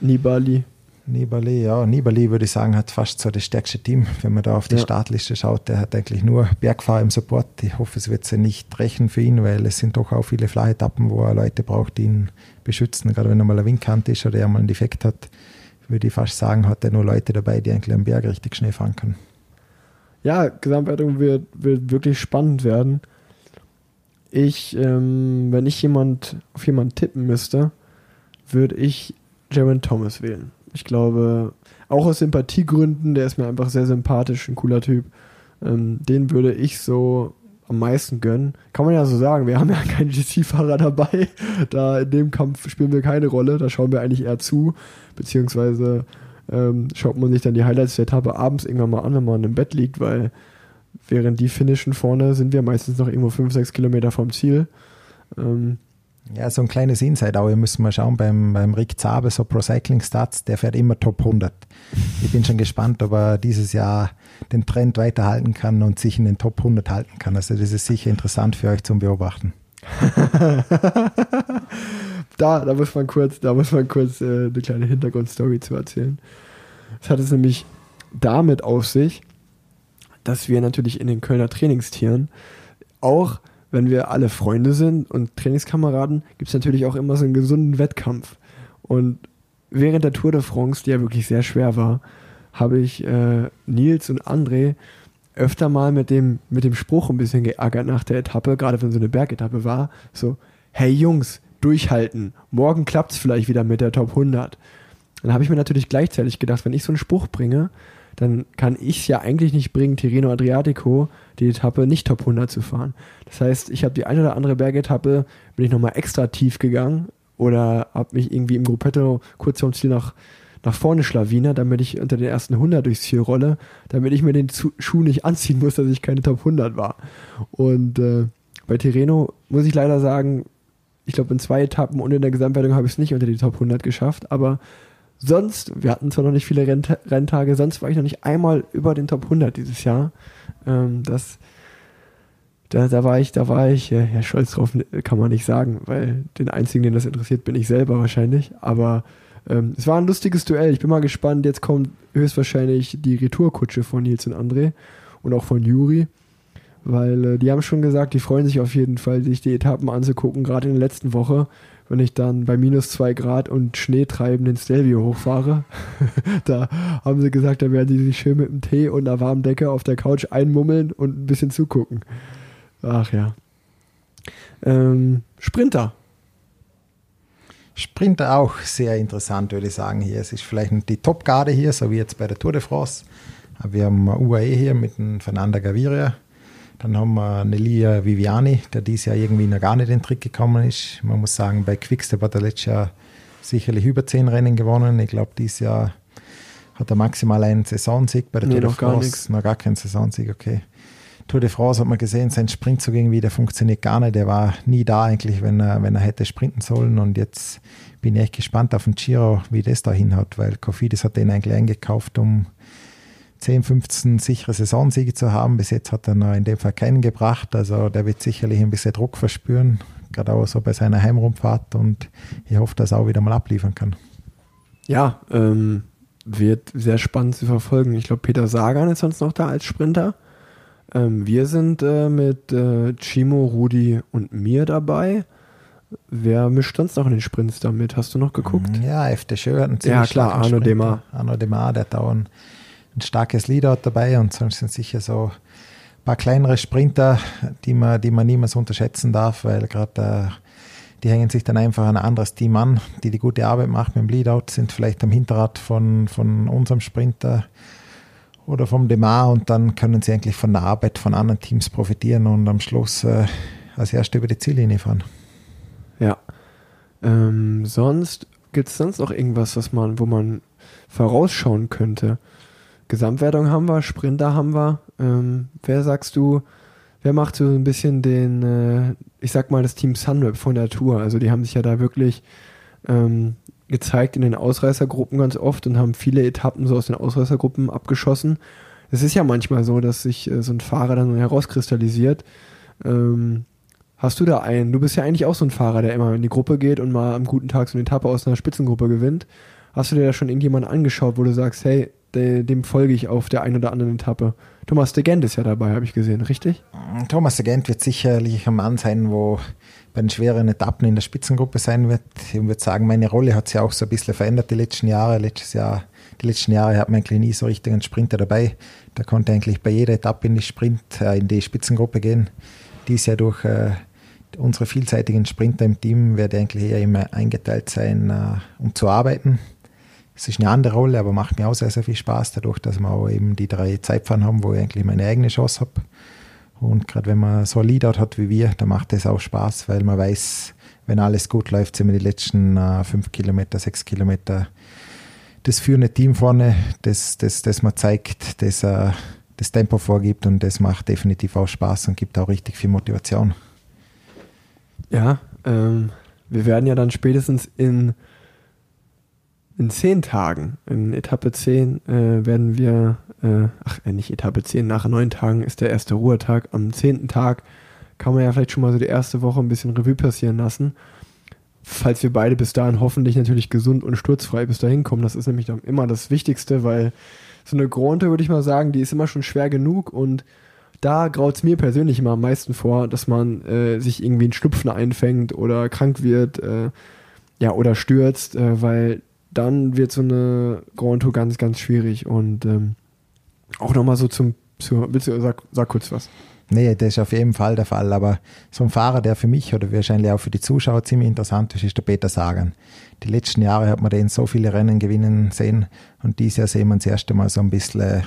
Nibali. Nibali, ja, Nibali würde ich sagen, hat fast so das stärkste Team. Wenn man da auf die ja. Startliste schaut, der hat eigentlich nur Bergfahrer im Support. Ich hoffe, es wird sich nicht rächen für ihn, weil es sind doch auch viele Flachetappen, wo er Leute braucht, die ihn beschützen. Gerade wenn er mal ein Windkant ist oder er mal einen Defekt hat, würde ich fast sagen, hat er nur Leute dabei, die eigentlich am Berg richtig schnell fahren können. Ja, Gesamtwertung wird, wird wirklich spannend werden. Ich, ähm, wenn ich jemand auf jemanden tippen müsste, würde ich Jaron Thomas wählen. Ich glaube, auch aus Sympathiegründen, der ist mir einfach sehr sympathisch, ein cooler Typ. Ähm, den würde ich so am meisten gönnen. Kann man ja so sagen, wir haben ja keinen GC-Fahrer dabei. Da in dem Kampf spielen wir keine Rolle, da schauen wir eigentlich eher zu, beziehungsweise ähm, schaut man sich dann die Highlights der Etappe abends irgendwann mal an, wenn man im Bett liegt, weil während die finishen vorne sind wir meistens noch irgendwo 5, 6 Kilometer vom Ziel. Ähm, ja, so ein kleines Insight auch. Ihr müsst mal schauen beim, beim Rick Zabe, so Pro Cycling Stats, der fährt immer Top 100. Ich bin schon gespannt, ob er dieses Jahr den Trend weiterhalten kann und sich in den Top 100 halten kann. Also das ist sicher interessant für euch zum Beobachten. [LAUGHS] da, da muss man kurz, da muss man kurz äh, eine kleine Hintergrundstory zu erzählen. Es hat es nämlich damit auf sich, dass wir natürlich in den Kölner Trainingstieren auch wenn wir alle Freunde sind und Trainingskameraden, gibt es natürlich auch immer so einen gesunden Wettkampf. Und während der Tour de France, die ja wirklich sehr schwer war, habe ich äh, Nils und André öfter mal mit dem, mit dem Spruch ein bisschen geärgert nach der Etappe, gerade wenn so eine Bergetappe war, so, hey Jungs, durchhalten, morgen klappt es vielleicht wieder mit der Top 100. Dann habe ich mir natürlich gleichzeitig gedacht, wenn ich so einen Spruch bringe, dann kann ich es ja eigentlich nicht bringen, Tirreno Adriatico, die Etappe nicht Top 100 zu fahren. Das heißt, ich habe die eine oder andere Bergetappe, bin ich nochmal extra tief gegangen oder habe mich irgendwie im Gruppetto kurz vorm Ziel nach, nach vorne schlawiner, damit ich unter den ersten 100 durchs Ziel rolle, damit ich mir den Schuh nicht anziehen muss, dass ich keine Top 100 war. Und äh, bei Tirreno muss ich leider sagen, ich glaube, in zwei Etappen und in der Gesamtwertung habe ich es nicht unter die Top 100 geschafft, aber sonst, wir hatten zwar noch nicht viele Rennt Renntage, sonst war ich noch nicht einmal über den Top 100 dieses Jahr. Ähm, das, da, da war ich, da war ich äh, ja, stolz drauf, kann man nicht sagen, weil den einzigen, den das interessiert, bin ich selber wahrscheinlich. Aber ähm, es war ein lustiges Duell. Ich bin mal gespannt. Jetzt kommt höchstwahrscheinlich die Retourkutsche von Nils und André und auch von Juri weil äh, die haben schon gesagt, die freuen sich auf jeden Fall, sich die Etappen anzugucken, gerade in der letzten Woche, wenn ich dann bei minus zwei Grad und Schneetreiben den Stelvio hochfahre. [LAUGHS] da haben sie gesagt, da werden die sich schön mit dem Tee und einer warmen Decke auf der Couch einmummeln und ein bisschen zugucken. Ach ja. Ähm, Sprinter. Sprinter auch sehr interessant, würde ich sagen. Hier es ist vielleicht die Top-Garde hier, so wie jetzt bei der Tour de France. Wir haben UAE hier mit Fernanda Gaviria dann haben wir Nelia Viviani, der dieses Jahr irgendwie noch gar nicht in den Trick gekommen ist. Man muss sagen, bei Quickstep hat er letztes Jahr sicherlich über zehn Rennen gewonnen. Ich glaube, dieses Jahr hat er maximal einen Saisonsieg. Bei der nee, Tour de France noch gar keinen Saisonsieg, okay. Tour de France hat man gesehen, sein Sprintzug irgendwie, der funktioniert gar nicht. Der war nie da eigentlich, wenn er, wenn er hätte sprinten sollen. Und jetzt bin ich echt gespannt auf den Giro, wie das da hinhaut, weil Kofidis hat den eigentlich eingekauft, um 10, 15 sichere Saisonsiege zu haben. Bis jetzt hat er noch in dem Fall keinen gebracht. Also der wird sicherlich ein bisschen Druck verspüren, gerade auch so bei seiner Heimrundfahrt. Und ich hoffe, dass er auch wieder mal abliefern kann. Ja, ähm, wird sehr spannend zu verfolgen. Ich glaube, Peter Sagan ist sonst noch da als Sprinter. Ähm, wir sind äh, mit äh, Chimo, Rudi und mir dabei. Wer mischt sonst noch in den Sprints damit? Hast du noch geguckt? Ja, FD Schö hat einen Ja, klar, Arno Demar. Arno Demar, der dauernd ein starkes Leadout dabei und sonst sind sicher so ein paar kleinere Sprinter, die man, die man niemals unterschätzen darf, weil gerade äh, die hängen sich dann einfach an ein anderes Team an, die die gute Arbeit macht mit dem Leadout, sind vielleicht am Hinterrad von, von unserem Sprinter oder vom Demar und dann können sie eigentlich von der Arbeit von anderen Teams profitieren und am Schluss äh, als Erste über die Ziellinie fahren. Ja. Ähm, sonst gibt es sonst noch irgendwas, was man, wo man vorausschauen könnte? Gesamtwertung haben wir, Sprinter haben wir. Ähm, wer sagst du, wer macht so ein bisschen den, äh, ich sag mal, das Team Sunweb von der Tour? Also die haben sich ja da wirklich ähm, gezeigt in den Ausreißergruppen ganz oft und haben viele Etappen so aus den Ausreißergruppen abgeschossen. Es ist ja manchmal so, dass sich äh, so ein Fahrer dann herauskristallisiert. Ähm, hast du da einen? Du bist ja eigentlich auch so ein Fahrer, der immer in die Gruppe geht und mal am guten Tag so eine Etappe aus einer Spitzengruppe gewinnt. Hast du dir da schon irgendjemanden angeschaut, wo du sagst, hey, dem folge ich auf der einen oder anderen Etappe. Thomas de Gent ist ja dabei, habe ich gesehen, richtig? Thomas de Gent wird sicherlich ein Mann sein, wo bei den schweren Etappen in der Spitzengruppe sein wird. Ich würde sagen, meine Rolle hat sich auch so ein bisschen verändert die letzten Jahre. Letztes Jahr, die letzten Jahre hat man eigentlich nie so richtig einen Sprinter dabei. Da konnte eigentlich bei jeder Etappe in die Sprint, äh, in die Spitzengruppe gehen. Dies Jahr durch äh, unsere vielseitigen Sprinter im Team werde ich eigentlich eher immer eingeteilt sein, äh, um zu arbeiten es ist eine andere Rolle, aber macht mir auch sehr, sehr viel Spaß, dadurch, dass wir auch eben die drei Zeitfahren haben, wo ich eigentlich meine eigene Chance habe. Und gerade wenn man so ein Leadout hat wie wir, dann macht es auch Spaß, weil man weiß, wenn alles gut läuft, sind wir die letzten äh, fünf Kilometer, sechs Kilometer das führende Team vorne, das, das, das man zeigt, das äh, das Tempo vorgibt und das macht definitiv auch Spaß und gibt auch richtig viel Motivation. Ja, ähm, wir werden ja dann spätestens in in zehn Tagen, in Etappe 10, äh, werden wir, äh, ach, äh, nicht Etappe 10, nach neun Tagen ist der erste Ruhetag. Am zehnten Tag kann man ja vielleicht schon mal so die erste Woche ein bisschen Revue passieren lassen. Falls wir beide bis dahin hoffentlich natürlich gesund und sturzfrei bis dahin kommen. Das ist nämlich dann immer das Wichtigste, weil so eine Gronte, würde ich mal sagen, die ist immer schon schwer genug und da graut es mir persönlich immer am meisten vor, dass man äh, sich irgendwie einen Schnupfen einfängt oder krank wird, äh, ja, oder stürzt, äh, weil dann wird so eine Grand Tour ganz, ganz schwierig. Und ähm, auch nochmal so zum, zu, bitte sag, sag kurz was. Nee, das ist auf jeden Fall der Fall. Aber so ein Fahrer, der für mich oder wahrscheinlich auch für die Zuschauer ziemlich interessant ist, ist der Peter Sagan. Die letzten Jahre hat man den so viele Rennen gewinnen sehen und dieses Jahr sehen wir das erste Mal so ein bisschen,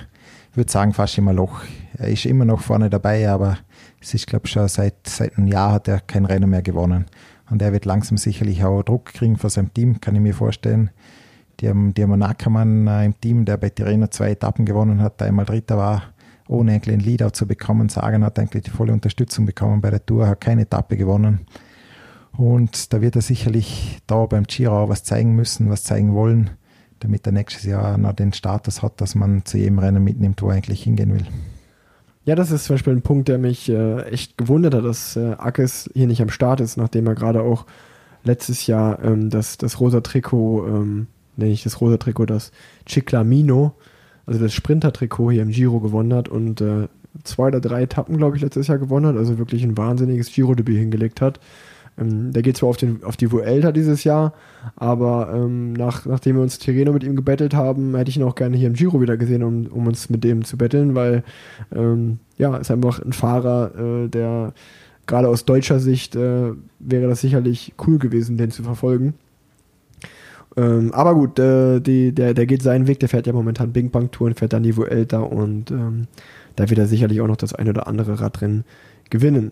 ich würde sagen, fast immer Loch. Er ist immer noch vorne dabei, aber es ist, glaube ich, schon seit, seit einem Jahr hat er kein Rennen mehr gewonnen. Und er wird langsam sicherlich auch Druck kriegen von seinem Team, kann ich mir vorstellen. Die haben, die haben einen Ackermann äh, im Team, der bei Tirreno zwei Etappen gewonnen hat, der einmal Dritter war, ohne eigentlich ein Leadout zu bekommen. Sagan hat eigentlich die volle Unterstützung bekommen bei der Tour, hat keine Etappe gewonnen. Und da wird er sicherlich da beim Giro auch was zeigen müssen, was zeigen wollen, damit er nächstes Jahr noch den Status hat, dass man zu jedem Rennen mitnimmt, wo er eigentlich hingehen will. Ja, das ist zum Beispiel ein Punkt, der mich äh, echt gewundert hat, dass äh, Ackes hier nicht am Start ist, nachdem er gerade auch letztes Jahr ähm, das, das rosa Trikot, ähm, nenne ich das rosa Trikot, das Ciclamino, also das Sprinter-Trikot hier im Giro gewonnen hat und äh, zwei oder drei Etappen, glaube ich, letztes Jahr gewonnen hat, also wirklich ein wahnsinniges Giro-Debüt hingelegt hat. Ähm, der geht zwar auf, den, auf die Vuelta dieses Jahr, aber ähm, nach, nachdem wir uns Tireno mit ihm gebettelt haben, hätte ich ihn auch gerne hier im Giro wieder gesehen, um, um uns mit dem zu betteln, weil ähm, ja, ist einfach ein Fahrer, äh, der gerade aus deutscher Sicht äh, wäre das sicherlich cool gewesen, den zu verfolgen. Ähm, aber gut, äh, die, der, der geht seinen Weg, der fährt ja momentan Bing Bang Touren, fährt dann die Vuelta und ähm, da wird er sicherlich auch noch das ein oder andere Radrennen gewinnen.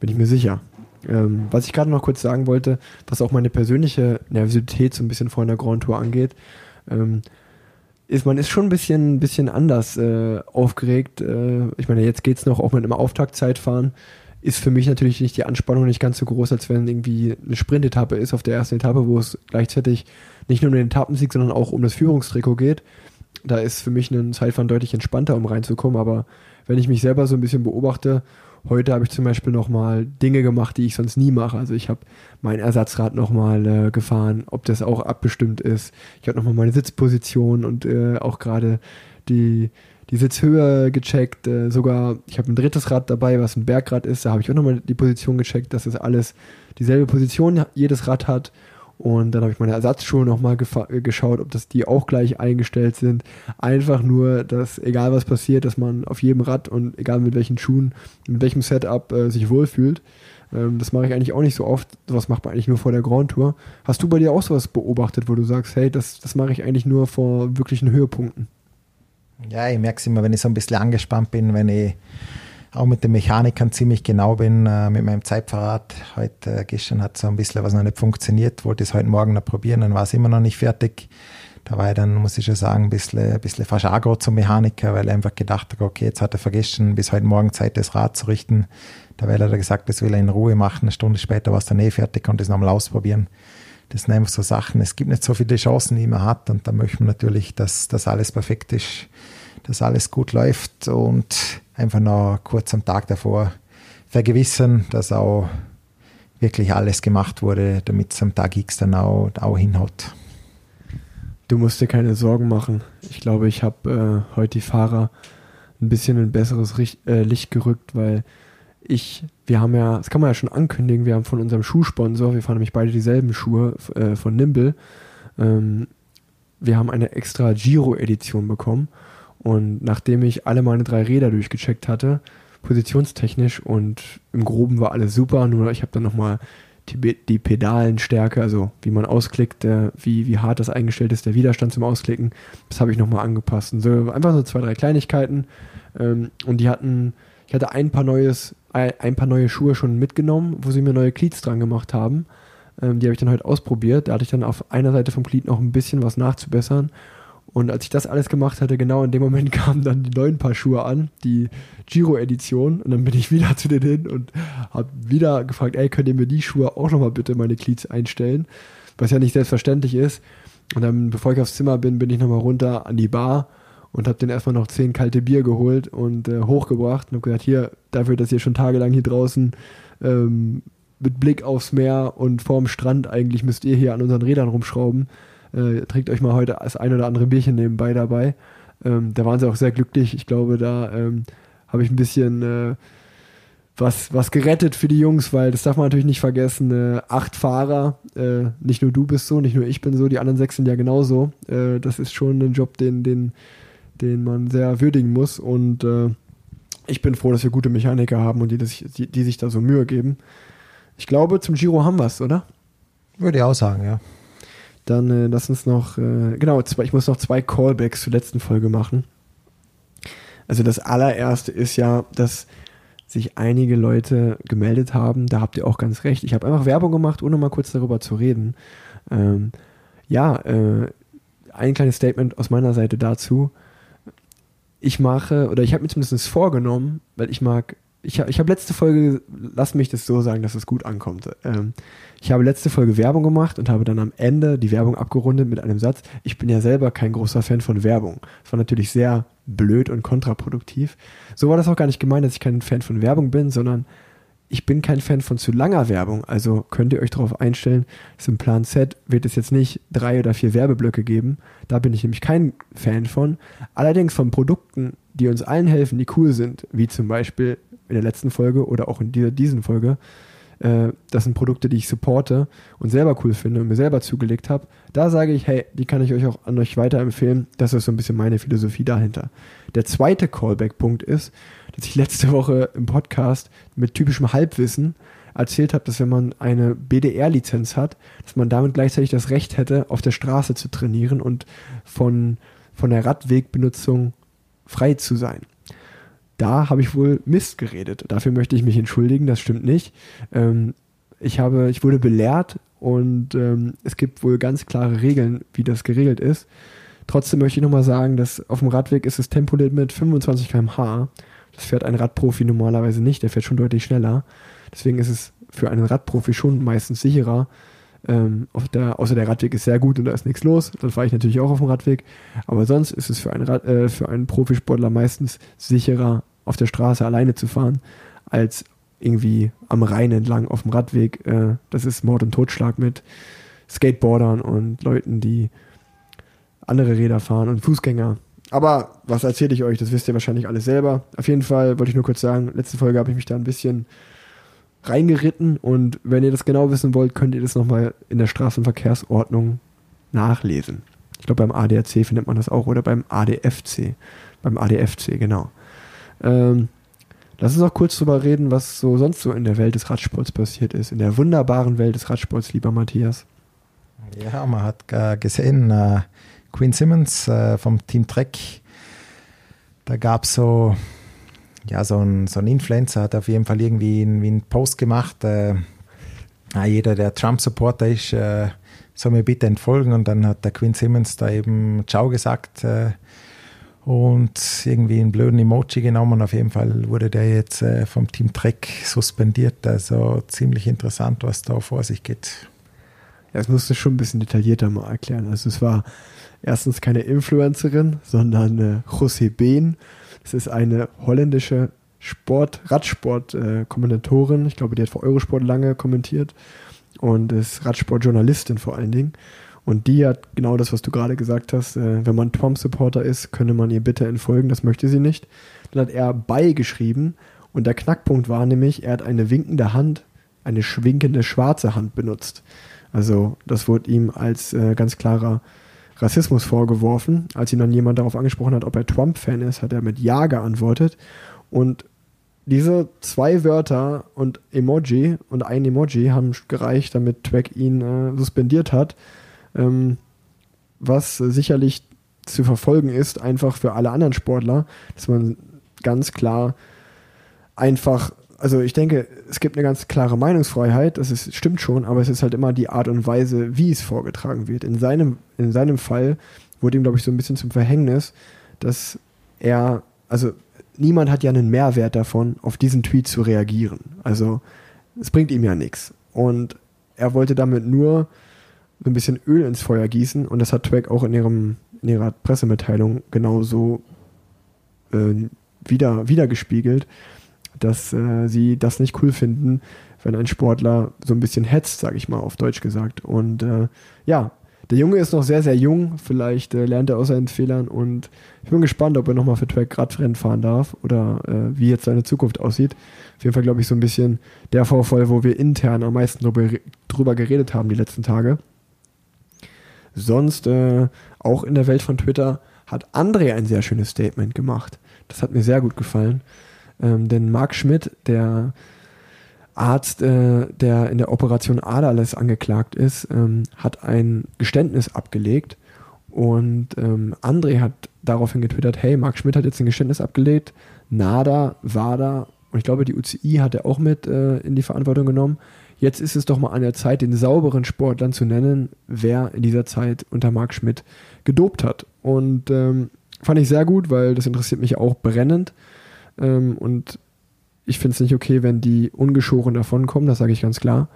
Bin ich mir sicher. Ähm, was ich gerade noch kurz sagen wollte, was auch meine persönliche Nervosität so ein bisschen vor einer Grand Tour angeht, ähm, ist, man ist schon ein bisschen, bisschen anders äh, aufgeregt. Äh, ich meine, jetzt geht es noch auch mit einem Auftaktzeitfahren. Ist für mich natürlich nicht die Anspannung nicht ganz so groß, als wenn irgendwie eine Sprintetappe ist auf der ersten Etappe, wo es gleichzeitig nicht nur um den Etappensieg, sondern auch um das Führungstrikot geht. Da ist für mich ein Zeitfahren deutlich entspannter, um reinzukommen. Aber wenn ich mich selber so ein bisschen beobachte Heute habe ich zum Beispiel nochmal Dinge gemacht, die ich sonst nie mache. Also ich habe mein Ersatzrad nochmal äh, gefahren, ob das auch abbestimmt ist. Ich habe nochmal meine Sitzposition und äh, auch gerade die, die Sitzhöhe gecheckt. Äh, sogar, ich habe ein drittes Rad dabei, was ein Bergrad ist. Da habe ich auch nochmal die Position gecheckt, dass es alles dieselbe Position jedes Rad hat. Und dann habe ich meine Ersatzschuhe nochmal geschaut, ob das die auch gleich eingestellt sind. Einfach nur, dass egal was passiert, dass man auf jedem Rad und egal mit welchen Schuhen, mit welchem Setup äh, sich wohlfühlt. Ähm, das mache ich eigentlich auch nicht so oft. Sowas macht man eigentlich nur vor der Grand Tour. Hast du bei dir auch sowas beobachtet, wo du sagst, hey, das, das mache ich eigentlich nur vor wirklichen Höhepunkten? Ja, ich merke es immer, wenn ich so ein bisschen angespannt bin, wenn ich auch mit den Mechanikern ziemlich genau bin, äh, mit meinem Zeitverrat. Heute, äh, gestern hat so ein bisschen was noch nicht funktioniert, wollte es heute Morgen noch probieren, dann war es immer noch nicht fertig. Da war ich dann, muss ich schon sagen, ein bisschen, ein bisschen fast agro zum Mechaniker, weil er einfach gedacht hat, okay, jetzt hat er vergessen, bis heute Morgen Zeit, das Rad zu richten. Da hat er gesagt, das will er in Ruhe machen. Eine Stunde später war es dann eh fertig, konnte es nochmal ausprobieren. Das sind einfach so Sachen. Es gibt nicht so viele Chancen, die man hat und da möchte man natürlich, dass das alles perfekt ist, dass alles gut läuft und einfach noch kurz am Tag davor vergewissern, dass auch wirklich alles gemacht wurde, damit es am Tag X dann auch, auch hinhaut. Du musst dir keine Sorgen machen. Ich glaube, ich habe äh, heute die Fahrer ein bisschen ein besseres Richt, äh, Licht gerückt, weil ich, wir haben ja, das kann man ja schon ankündigen, wir haben von unserem Schuhsponsor, wir fahren nämlich beide dieselben Schuhe äh, von Nimble, ähm, wir haben eine extra Giro-Edition bekommen und nachdem ich alle meine drei Räder durchgecheckt hatte, positionstechnisch und im Groben war alles super, nur ich habe dann nochmal die, die Pedalenstärke, also wie man ausklickt, wie, wie hart das eingestellt ist, der Widerstand zum Ausklicken, das habe ich nochmal angepasst. Und so einfach so zwei, drei Kleinigkeiten. Ähm, und die hatten, ich hatte ein paar neues, ein paar neue Schuhe schon mitgenommen, wo sie mir neue Cleats dran gemacht haben. Ähm, die habe ich dann heute ausprobiert. Da hatte ich dann auf einer Seite vom Glied noch ein bisschen was nachzubessern. Und als ich das alles gemacht hatte, genau in dem Moment [LAUGHS] kamen dann die neuen Paar Schuhe an, die Giro-Edition. Und dann bin ich wieder zu denen hin und habe wieder gefragt, ey, könnt ihr mir die Schuhe auch nochmal bitte meine Cleats einstellen? Was ja nicht selbstverständlich ist. Und dann, bevor ich aufs Zimmer bin, bin ich nochmal runter an die Bar und habe dann erstmal noch zehn kalte Bier geholt und äh, hochgebracht und habe gesagt, hier, dafür, dass ihr schon tagelang hier draußen ähm, mit Blick aufs Meer und vorm Strand eigentlich müsst ihr hier an unseren Rädern rumschrauben äh, trinkt euch mal heute das ein oder andere Bierchen nebenbei dabei. Ähm, da waren sie auch sehr glücklich. Ich glaube, da ähm, habe ich ein bisschen äh, was, was gerettet für die Jungs, weil das darf man natürlich nicht vergessen. Äh, acht Fahrer, äh, nicht nur du bist so, nicht nur ich bin so, die anderen sechs sind ja genauso. Äh, das ist schon ein Job, den, den, den man sehr würdigen muss. Und äh, ich bin froh, dass wir gute Mechaniker haben und die, die, die sich da so Mühe geben. Ich glaube, zum Giro haben wir es, oder? Würde ich auch sagen, ja. Dann äh, lass uns noch, äh, genau, zwei, ich muss noch zwei Callbacks zur letzten Folge machen. Also das allererste ist ja, dass sich einige Leute gemeldet haben. Da habt ihr auch ganz recht. Ich habe einfach Werbung gemacht, ohne mal kurz darüber zu reden. Ähm, ja, äh, ein kleines Statement aus meiner Seite dazu. Ich mache, oder ich habe mir zumindest vorgenommen, weil ich mag ich, ich habe letzte Folge, lass mich das so sagen, dass es gut ankommt. Ähm, ich habe letzte Folge Werbung gemacht und habe dann am Ende die Werbung abgerundet mit einem Satz. Ich bin ja selber kein großer Fan von Werbung. Das war natürlich sehr blöd und kontraproduktiv. So war das auch gar nicht gemeint, dass ich kein Fan von Werbung bin, sondern ich bin kein Fan von zu langer Werbung. Also könnt ihr euch darauf einstellen, dass im Plan Z wird es jetzt nicht drei oder vier Werbeblöcke geben. Da bin ich nämlich kein Fan von. Allerdings von Produkten, die uns allen helfen, die cool sind, wie zum Beispiel in der letzten Folge oder auch in dieser diesen Folge, äh, das sind Produkte, die ich supporte und selber cool finde und mir selber zugelegt habe. Da sage ich, hey, die kann ich euch auch an euch weiterempfehlen. Das ist so ein bisschen meine Philosophie dahinter. Der zweite Callback-Punkt ist, dass ich letzte Woche im Podcast mit typischem Halbwissen erzählt habe, dass wenn man eine BDR-Lizenz hat, dass man damit gleichzeitig das Recht hätte, auf der Straße zu trainieren und von, von der Radwegbenutzung frei zu sein da habe ich wohl Mist geredet. Dafür möchte ich mich entschuldigen, das stimmt nicht. Ähm, ich, habe, ich wurde belehrt und ähm, es gibt wohl ganz klare Regeln, wie das geregelt ist. Trotzdem möchte ich nochmal sagen, dass auf dem Radweg ist das Tempolimit 25 km/h. Das fährt ein Radprofi normalerweise nicht, der fährt schon deutlich schneller. Deswegen ist es für einen Radprofi schon meistens sicherer. Ähm, der, außer der Radweg ist sehr gut und da ist nichts los. Dann fahre ich natürlich auch auf dem Radweg. Aber sonst ist es für einen, Rad, äh, für einen Profisportler meistens sicherer, auf der Straße alleine zu fahren, als irgendwie am Rhein entlang auf dem Radweg. Äh, das ist Mord und Totschlag mit Skateboardern und Leuten, die andere Räder fahren und Fußgänger. Aber was erzähle ich euch? Das wisst ihr wahrscheinlich alles selber. Auf jeden Fall wollte ich nur kurz sagen, letzte Folge habe ich mich da ein bisschen reingeritten und wenn ihr das genau wissen wollt, könnt ihr das nochmal in der Straßenverkehrsordnung nachlesen. Ich glaube, beim ADAC findet man das auch oder beim ADFC. Beim ADFC, genau. Ähm, lass uns auch kurz drüber reden, was so sonst so in der Welt des Radsports passiert ist. In der wunderbaren Welt des Radsports, lieber Matthias. Ja, man hat äh, gesehen, äh, Queen Simmons äh, vom Team Trek, da gab es so, ja, so ein, so ein Influencer, hat auf jeden Fall irgendwie einen, Post gemacht. Äh, jeder, der Trump-Supporter ist, äh, soll mir bitte entfolgen. Und dann hat der Queen Simmons da eben Ciao gesagt äh, und irgendwie einen blöden Emoji genommen. Auf jeden Fall wurde der jetzt äh, vom Team Trek suspendiert. Also ziemlich interessant, was da vor sich geht. Ja, das musst du schon ein bisschen detaillierter mal erklären. Also es war erstens keine Influencerin, sondern äh, José Behn. Es ist eine holländische Sport, Radsport-Kommentatorin. Ich glaube, die hat für Eurosport lange kommentiert und ist Radsportjournalistin vor allen Dingen. Und die hat genau das, was du gerade gesagt hast. Äh, wenn man Trump-Supporter ist, könne man ihr bitte entfolgen. Das möchte sie nicht. Dann hat er beigeschrieben. Und der Knackpunkt war nämlich, er hat eine winkende Hand, eine schwinkende schwarze Hand benutzt. Also das wurde ihm als äh, ganz klarer Rassismus vorgeworfen. Als ihn dann jemand darauf angesprochen hat, ob er Trump-Fan ist, hat er mit Ja geantwortet. Und diese zwei Wörter und Emoji und ein Emoji haben gereicht, damit Track ihn äh, suspendiert hat ähm, was sicherlich zu verfolgen ist, einfach für alle anderen Sportler, dass man ganz klar einfach, also ich denke, es gibt eine ganz klare Meinungsfreiheit, das ist, stimmt schon, aber es ist halt immer die Art und Weise, wie es vorgetragen wird. In seinem, in seinem Fall wurde ihm, glaube ich, so ein bisschen zum Verhängnis, dass er, also niemand hat ja einen Mehrwert davon, auf diesen Tweet zu reagieren. Also es bringt ihm ja nichts. Und er wollte damit nur so ein bisschen Öl ins Feuer gießen und das hat Track auch in, ihrem, in ihrer Pressemitteilung genauso äh, wieder, wiedergespiegelt, dass äh, sie das nicht cool finden, wenn ein Sportler so ein bisschen hetzt, sage ich mal auf Deutsch gesagt. Und äh, ja, der Junge ist noch sehr, sehr jung. Vielleicht äh, lernt er aus seinen Fehlern und ich bin gespannt, ob er nochmal für Track Radrennen fahren darf oder äh, wie jetzt seine Zukunft aussieht. Auf jeden Fall, glaube ich, so ein bisschen der Vorfall, wo wir intern am meisten drüber, drüber geredet haben die letzten Tage. Sonst, äh, auch in der Welt von Twitter, hat André ein sehr schönes Statement gemacht. Das hat mir sehr gut gefallen. Ähm, denn Marc Schmidt, der Arzt, äh, der in der Operation Aderles angeklagt ist, ähm, hat ein Geständnis abgelegt. Und ähm, André hat daraufhin getwittert, hey, Marc Schmidt hat jetzt ein Geständnis abgelegt, NADA, WADA und ich glaube, die UCI hat er auch mit äh, in die Verantwortung genommen. Jetzt ist es doch mal an der Zeit, den sauberen Sportlern zu nennen, wer in dieser Zeit unter Marc Schmidt gedopt hat. Und ähm, fand ich sehr gut, weil das interessiert mich auch brennend. Ähm, und ich finde es nicht okay, wenn die ungeschoren davonkommen, das sage ich ganz klar.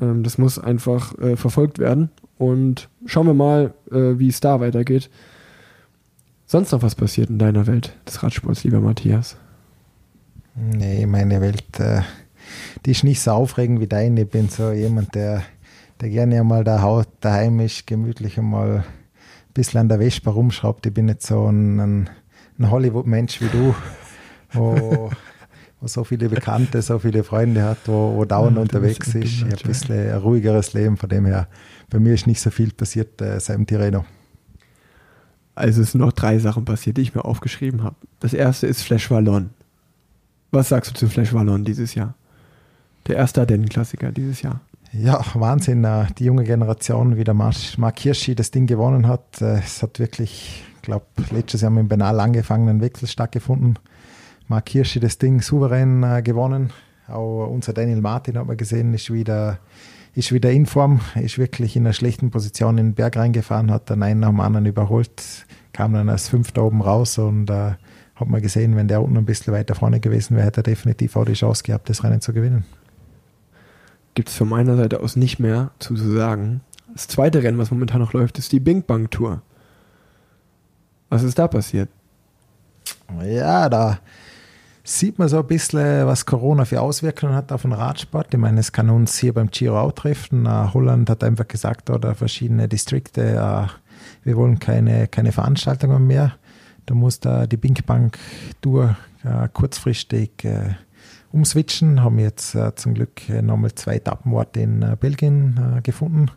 Ähm, das muss einfach äh, verfolgt werden. Und schauen wir mal, äh, wie es da weitergeht. Sonst noch was passiert in deiner Welt des Radsports, lieber Matthias? Nee, meine Welt, äh, die ist nicht so aufregend wie deine. Ich bin so jemand, der, der gerne einmal da daheim ist, gemütlich einmal ein bisschen an der Vespa rumschraubt. Ich bin nicht so ein, ein, ein Hollywood-Mensch wie du, wo, wo so viele Bekannte, so viele Freunde hat, wo, wo dauernd ja, unterwegs ist. Ich habe ein bisschen ein ruhigeres Leben, von dem her, bei mir ist nicht so viel passiert äh, seit dem Tirreno. Also es sind noch drei Sachen passiert, die ich mir aufgeschrieben habe. Das erste ist Flash Wallon. Was sagst du zu Flash Wallon dieses Jahr? Der erste Ardennen-Klassiker dieses Jahr. Ja, Wahnsinn. Äh, die junge Generation, wie der Mark Hirschi das Ding gewonnen hat. Äh, es hat wirklich, ich glaube, letztes Jahr mit Benal angefangen, einen Wechsel stattgefunden. Mark Hirschi das Ding souverän äh, gewonnen. Auch unser Daniel Martin hat man gesehen, ist wieder, ist wieder in Form, ist wirklich in einer schlechten Position in den Berg reingefahren, hat dann einen nach dem anderen überholt, kam dann als Fünfter oben raus und äh, hat man gesehen, wenn der unten ein bisschen weiter vorne gewesen wäre, hätte er definitiv auch die Chance gehabt, das Rennen zu gewinnen. Gibt es von meiner Seite aus nicht mehr zu sagen. Das zweite Rennen, was momentan noch läuft, ist die Bing Bang Tour. Was ist da passiert? Ja, da sieht man so ein bisschen, was Corona für Auswirkungen hat auf den Radsport. Ich meine, es kann uns hier beim Giro auch treffen. Uh, Holland hat einfach gesagt, oder verschiedene Distrikte, uh, wir wollen keine, keine Veranstaltungen mehr. Da muss da die Bing Bang Tour uh, kurzfristig umswitchen. Haben jetzt zum Glück nochmal zwei Etappenorte in Belgien gefunden.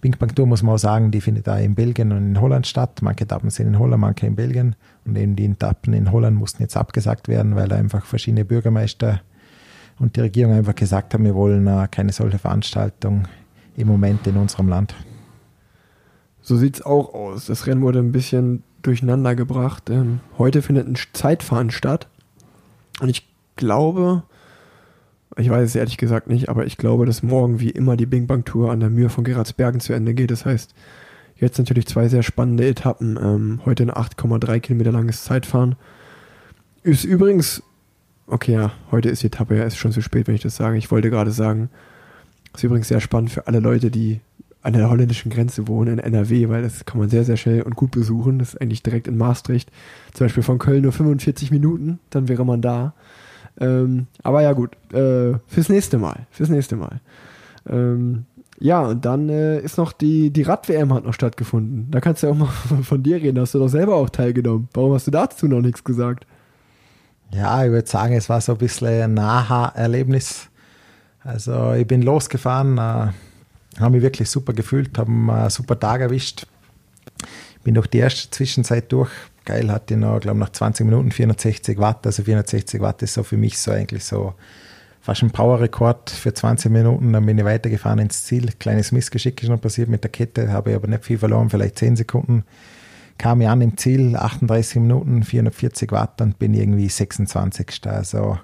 Bing Bang Tour muss man auch sagen, die findet da in Belgien und in Holland statt. Manche Etappen sind in Holland, manche in Belgien. Und eben die Etappen in Holland mussten jetzt abgesagt werden, weil einfach verschiedene Bürgermeister und die Regierung einfach gesagt haben, wir wollen uh, keine solche Veranstaltung im Moment in unserem Land. So sieht es auch aus. Das Rennen wurde ein bisschen durcheinander gebracht. Ähm, heute findet ein Zeitfahren statt. Und ich glaube, ich weiß es ehrlich gesagt nicht, aber ich glaube, dass morgen wie immer die Bing Bang Tour an der Mühe von Geratsbergen zu Ende geht. Das heißt, jetzt natürlich zwei sehr spannende Etappen. Ähm, heute ein 8,3 Kilometer langes Zeitfahren. Ist übrigens, okay, ja, heute ist die Etappe ja ist schon zu spät, wenn ich das sage. Ich wollte gerade sagen, ist übrigens sehr spannend für alle Leute, die an der holländischen Grenze wohnen, in NRW, weil das kann man sehr, sehr schnell und gut besuchen. Das ist eigentlich direkt in Maastricht. Zum Beispiel von Köln nur 45 Minuten, dann wäre man da. Ähm, aber ja, gut. Äh, fürs nächste Mal. Fürs nächste Mal. Ähm, ja, und dann äh, ist noch die, die Rad-WM hat noch stattgefunden. Da kannst du ja auch mal [LAUGHS] von dir reden. Hast du doch selber auch teilgenommen. Warum hast du dazu noch nichts gesagt? Ja, ich würde sagen, es war so ein bisschen ein Aha-Erlebnis. Also, ich bin losgefahren, äh, habe mich wirklich super gefühlt, habe einen super Tag erwischt. Bin durch die erste Zwischenzeit durch, geil, hatte ich noch, glaube nach 20 Minuten 460 Watt. Also 460 Watt ist so für mich so eigentlich so fast ein Powerrekord für 20 Minuten. Dann bin ich weitergefahren ins Ziel. Kleines Missgeschick ist noch passiert mit der Kette, habe ich aber nicht viel verloren, vielleicht 10 Sekunden. Kam ich an im Ziel, 38 Minuten, 440 Watt und bin irgendwie 26. Also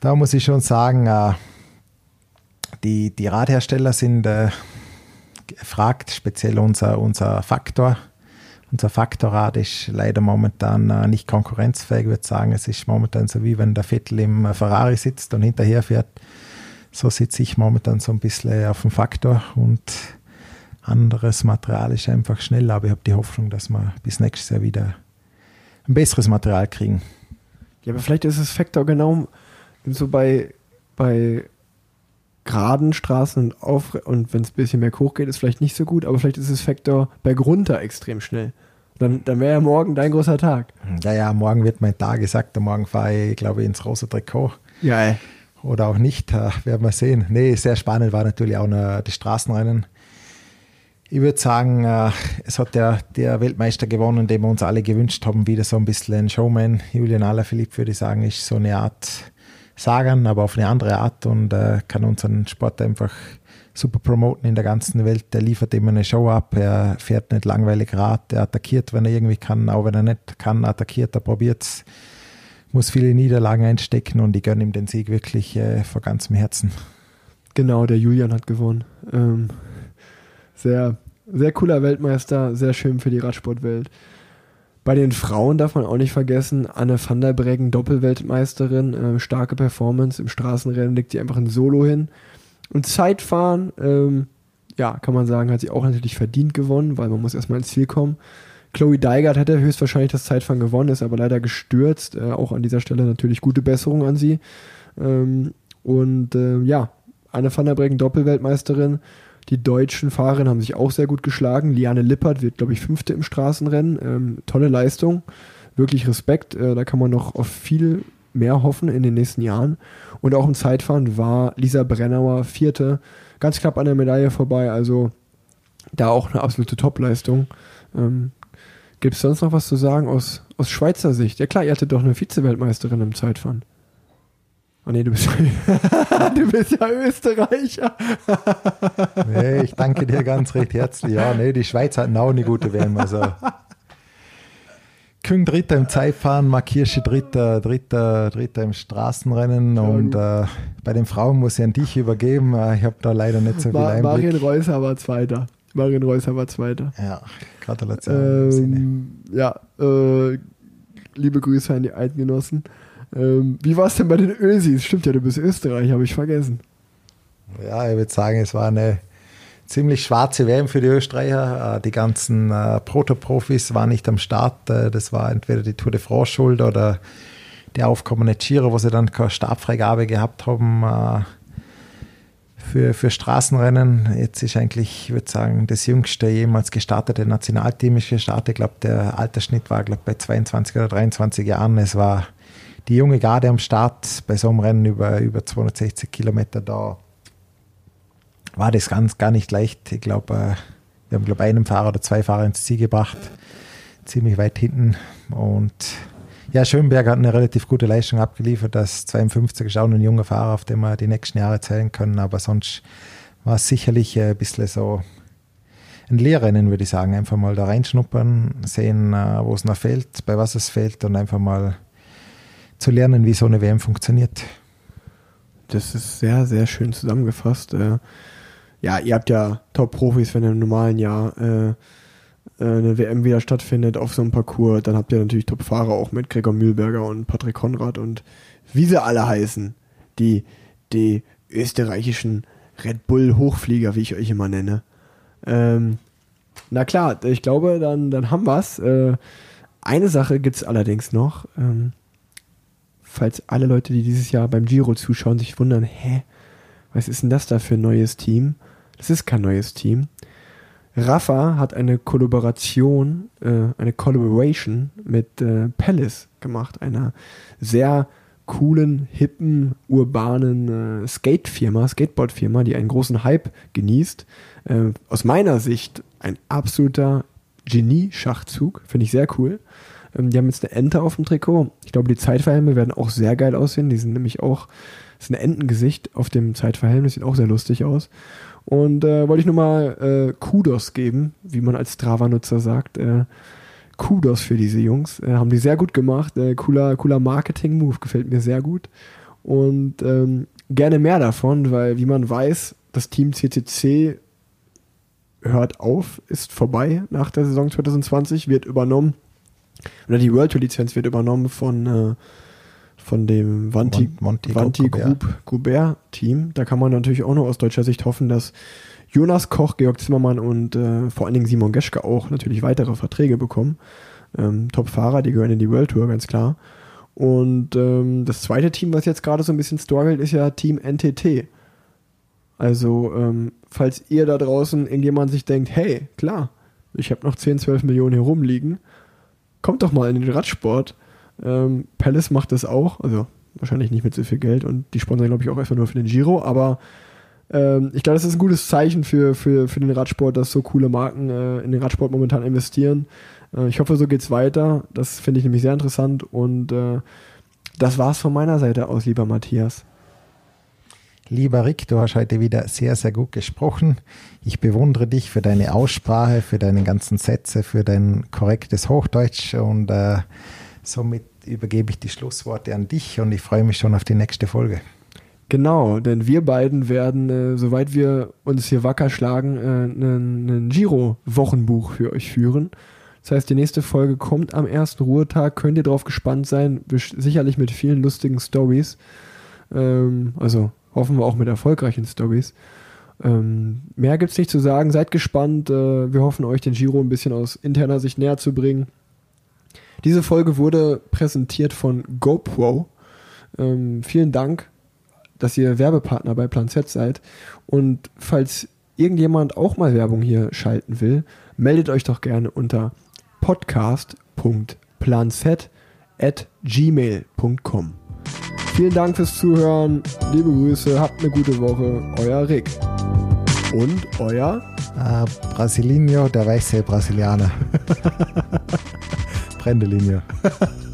da muss ich schon sagen, äh, die, die Radhersteller sind äh, gefragt, speziell unser, unser Faktor unser Faktorrad ist leider momentan äh, nicht konkurrenzfähig. Ich würde sagen, es ist momentan so wie wenn der Vettel im äh, Ferrari sitzt und hinterher fährt. So sitze ich momentan so ein bisschen auf dem Faktor und anderes Material ist einfach schnell, aber ich habe die Hoffnung, dass wir bis nächstes Jahr wieder ein besseres Material kriegen. Ja, aber vielleicht ist das Faktor genau so bei, bei geraden Straßen und, auf, und wenn es ein bisschen mehr hoch geht, ist vielleicht nicht so gut, aber vielleicht ist das Faktor berg runter extrem schnell. Dann, dann wäre ja morgen dein großer Tag. Ja, ja, morgen wird mein Tag gesagt. Morgen fahre ich, glaube ich, ins rosa Trikot. Ja, Oder auch nicht, werden wir sehen. Nee, sehr spannend war natürlich auch noch das Straßenrennen. Ich würde sagen, äh, es hat der, der Weltmeister gewonnen, den wir uns alle gewünscht haben, wieder so ein bisschen ein Showman. Julian Alaphilippe, würde ich sagen, ist so eine Art Sagan, aber auf eine andere Art und äh, kann unseren Sport einfach super promoten in der ganzen Welt. Der liefert immer eine Show ab, er fährt nicht langweilig Rad, er attackiert, wenn er irgendwie kann, auch wenn er nicht kann, attackiert, er probiert es, muss viele Niederlagen einstecken und ich gönne ihm den Sieg wirklich äh, vor ganzem Herzen. Genau, der Julian hat gewonnen. Ähm, sehr, sehr cooler Weltmeister, sehr schön für die Radsportwelt. Bei den Frauen darf man auch nicht vergessen, Anne van der Breggen, Doppelweltmeisterin, äh, starke Performance. Im Straßenrennen legt sie einfach ein Solo hin. Und Zeitfahren, ähm, ja, kann man sagen, hat sie auch natürlich verdient gewonnen, weil man muss erstmal ins Ziel kommen. Chloe Deigert hätte höchstwahrscheinlich das Zeitfahren gewonnen, ist aber leider gestürzt. Äh, auch an dieser Stelle natürlich gute Besserung an sie. Ähm, und äh, ja, Anne van der Breggen, Doppelweltmeisterin, die deutschen Fahrerinnen haben sich auch sehr gut geschlagen. Liane Lippert wird, glaube ich, Fünfte im Straßenrennen. Ähm, tolle Leistung. Wirklich Respekt. Äh, da kann man noch auf viel mehr hoffen in den nächsten Jahren. Und auch im Zeitfahren war Lisa Brennauer Vierte. Ganz knapp an der Medaille vorbei. Also da auch eine absolute Topleistung. Ähm, Gibt es sonst noch was zu sagen aus, aus Schweizer Sicht? Ja klar, ihr hattet doch eine Vize-Weltmeisterin im Zeitfahren. Oh nee, du bist, [LAUGHS] du bist ja Österreicher. [LAUGHS] nee, ich danke dir ganz recht herzlich. Ja, nee, die Schweiz hat auch eine gute WM. Also Küng Dritter im Zeitfahren, Markirsche Dritter, Dritter, Dritter im Straßenrennen und äh, bei den Frauen muss ich an dich übergeben. Äh, ich habe da leider nicht so viel Einblick. Marion Reusser war Zweiter. Marion Reusser war Zweiter. Ja, Gratulation. Ähm, ja, äh, liebe Grüße an die Eidgenossen. Ähm, wie war es denn bei den Ösis? Stimmt ja, du bist Österreich, habe ich vergessen. Ja, ich würde sagen, es war eine ziemlich schwarze WM für die Österreicher. Äh, die ganzen äh, Proto-Profis waren nicht am Start. Äh, das war entweder die Tour de France schuld oder der aufkommende Giro, wo sie dann keine Startfreigabe gehabt haben äh, für, für Straßenrennen. Jetzt ist eigentlich, ich würde sagen, das jüngste jemals gestartete Nationalteam ist gestartet. Ich glaube, der Altersschnitt war glaub, bei 22 oder 23 Jahren. Es war die junge Garde am Start bei so einem Rennen über, über 260 Kilometer da war das ganz gar nicht leicht. Ich glaube, äh, wir haben glaube einen Fahrer oder zwei Fahrer ins Ziel gebracht, ziemlich weit hinten. Und ja, Schönberg hat eine relativ gute Leistung abgeliefert. Das 52 ist auch ein junger Fahrer, auf dem wir die nächsten Jahre zählen können. Aber sonst war es sicherlich ein bisschen so ein Lehrrennen, würde ich sagen. Einfach mal da reinschnuppern, sehen, äh, wo es noch fehlt, bei was es fehlt und einfach mal zu lernen, wie so eine WM funktioniert. Das ist sehr, sehr schön zusammengefasst. Äh, ja, ihr habt ja Top-Profis, wenn im normalen Jahr äh, äh eine WM wieder stattfindet auf so einem Parcours, dann habt ihr natürlich Top-Fahrer auch mit Gregor Mühlberger und Patrick Konrad und wie sie alle heißen, die, die österreichischen Red Bull-Hochflieger, wie ich euch immer nenne. Ähm, na klar, ich glaube, dann, dann haben wir's. Äh, eine Sache gibt es allerdings noch. Ähm, falls alle Leute, die dieses Jahr beim Giro zuschauen, sich wundern, hä, was ist denn das da für ein neues Team? Das ist kein neues Team. Rafa hat eine Kollaboration, äh, eine Collaboration mit äh, Palace gemacht, einer sehr coolen, hippen, urbanen äh, Skate-Firma, Skateboard-Firma, die einen großen Hype genießt. Äh, aus meiner Sicht ein absoluter Genie-Schachzug, finde ich sehr cool. Ähm, die haben jetzt eine Ente auf dem Trikot. Ich glaube, die Zeitverhelme werden auch sehr geil aussehen. Die sind nämlich auch, das ist ein Entengesicht auf dem Zeitverhelm. Das sieht auch sehr lustig aus. Und äh, wollte ich nur mal äh, Kudos geben, wie man als Strava-Nutzer sagt. Äh, Kudos für diese Jungs. Äh, haben die sehr gut gemacht. Äh, cooler, cooler Marketing-Move, gefällt mir sehr gut. Und ähm, gerne mehr davon, weil wie man weiß, das Team CCC hört auf, ist vorbei nach der Saison 2020, wird übernommen oder die World Tour Lizenz wird übernommen von, äh, von dem Vanti, Monti, Vanti Group Goubert Team. Da kann man natürlich auch nur aus deutscher Sicht hoffen, dass Jonas Koch, Georg Zimmermann und äh, vor allen Dingen Simon Geschke auch natürlich weitere Verträge bekommen. Ähm, Top-Fahrer, die gehören in die World Tour, ganz klar. Und ähm, das zweite Team, was jetzt gerade so ein bisschen struggelt, ist ja Team NTT. Also, ähm, falls ihr da draußen irgendjemand sich denkt, hey, klar, ich habe noch 10, 12 Millionen hier rumliegen, kommt doch mal in den Radsport. Ähm, Palace macht das auch, also wahrscheinlich nicht mit so viel Geld und die sponsern, glaube ich, auch erstmal nur für den Giro, aber Ähm, ich glaube, das ist ein gutes Zeichen für, für, für den Radsport, dass so coole Marken äh, in den Radsport momentan investieren. Äh, ich hoffe, so geht es weiter. Das finde ich nämlich sehr interessant. Und äh, das war's von meiner Seite aus, lieber Matthias. Lieber Rick, du hast heute wieder sehr, sehr gut gesprochen. Ich bewundere dich für deine Aussprache, für deine ganzen Sätze, für dein korrektes Hochdeutsch und äh, somit übergebe ich die Schlussworte an dich und ich freue mich schon auf die nächste Folge. Genau, denn wir beiden werden, äh, soweit wir uns hier wacker schlagen, äh, ein Giro-Wochenbuch für euch führen. Das heißt, die nächste Folge kommt am ersten Ruhetag. Könnt ihr drauf gespannt sein. Sicherlich mit vielen lustigen Stories. Ähm, also hoffen wir auch mit erfolgreichen Stories. Ähm, mehr es nicht zu sagen. Seid gespannt. Äh, wir hoffen euch den Giro ein bisschen aus interner Sicht näher zu bringen. Diese Folge wurde präsentiert von GoPro. Ähm, vielen Dank, dass ihr Werbepartner bei Plan Z seid. Und falls irgendjemand auch mal Werbung hier schalten will, meldet euch doch gerne unter podcast.planz@gmail.com. Vielen Dank fürs Zuhören. Liebe Grüße, habt eine gute Woche. Euer Rick. Und euer äh, Brasilinho, der weiße Brasilianer. [LAUGHS] Brendelinho. [LAUGHS]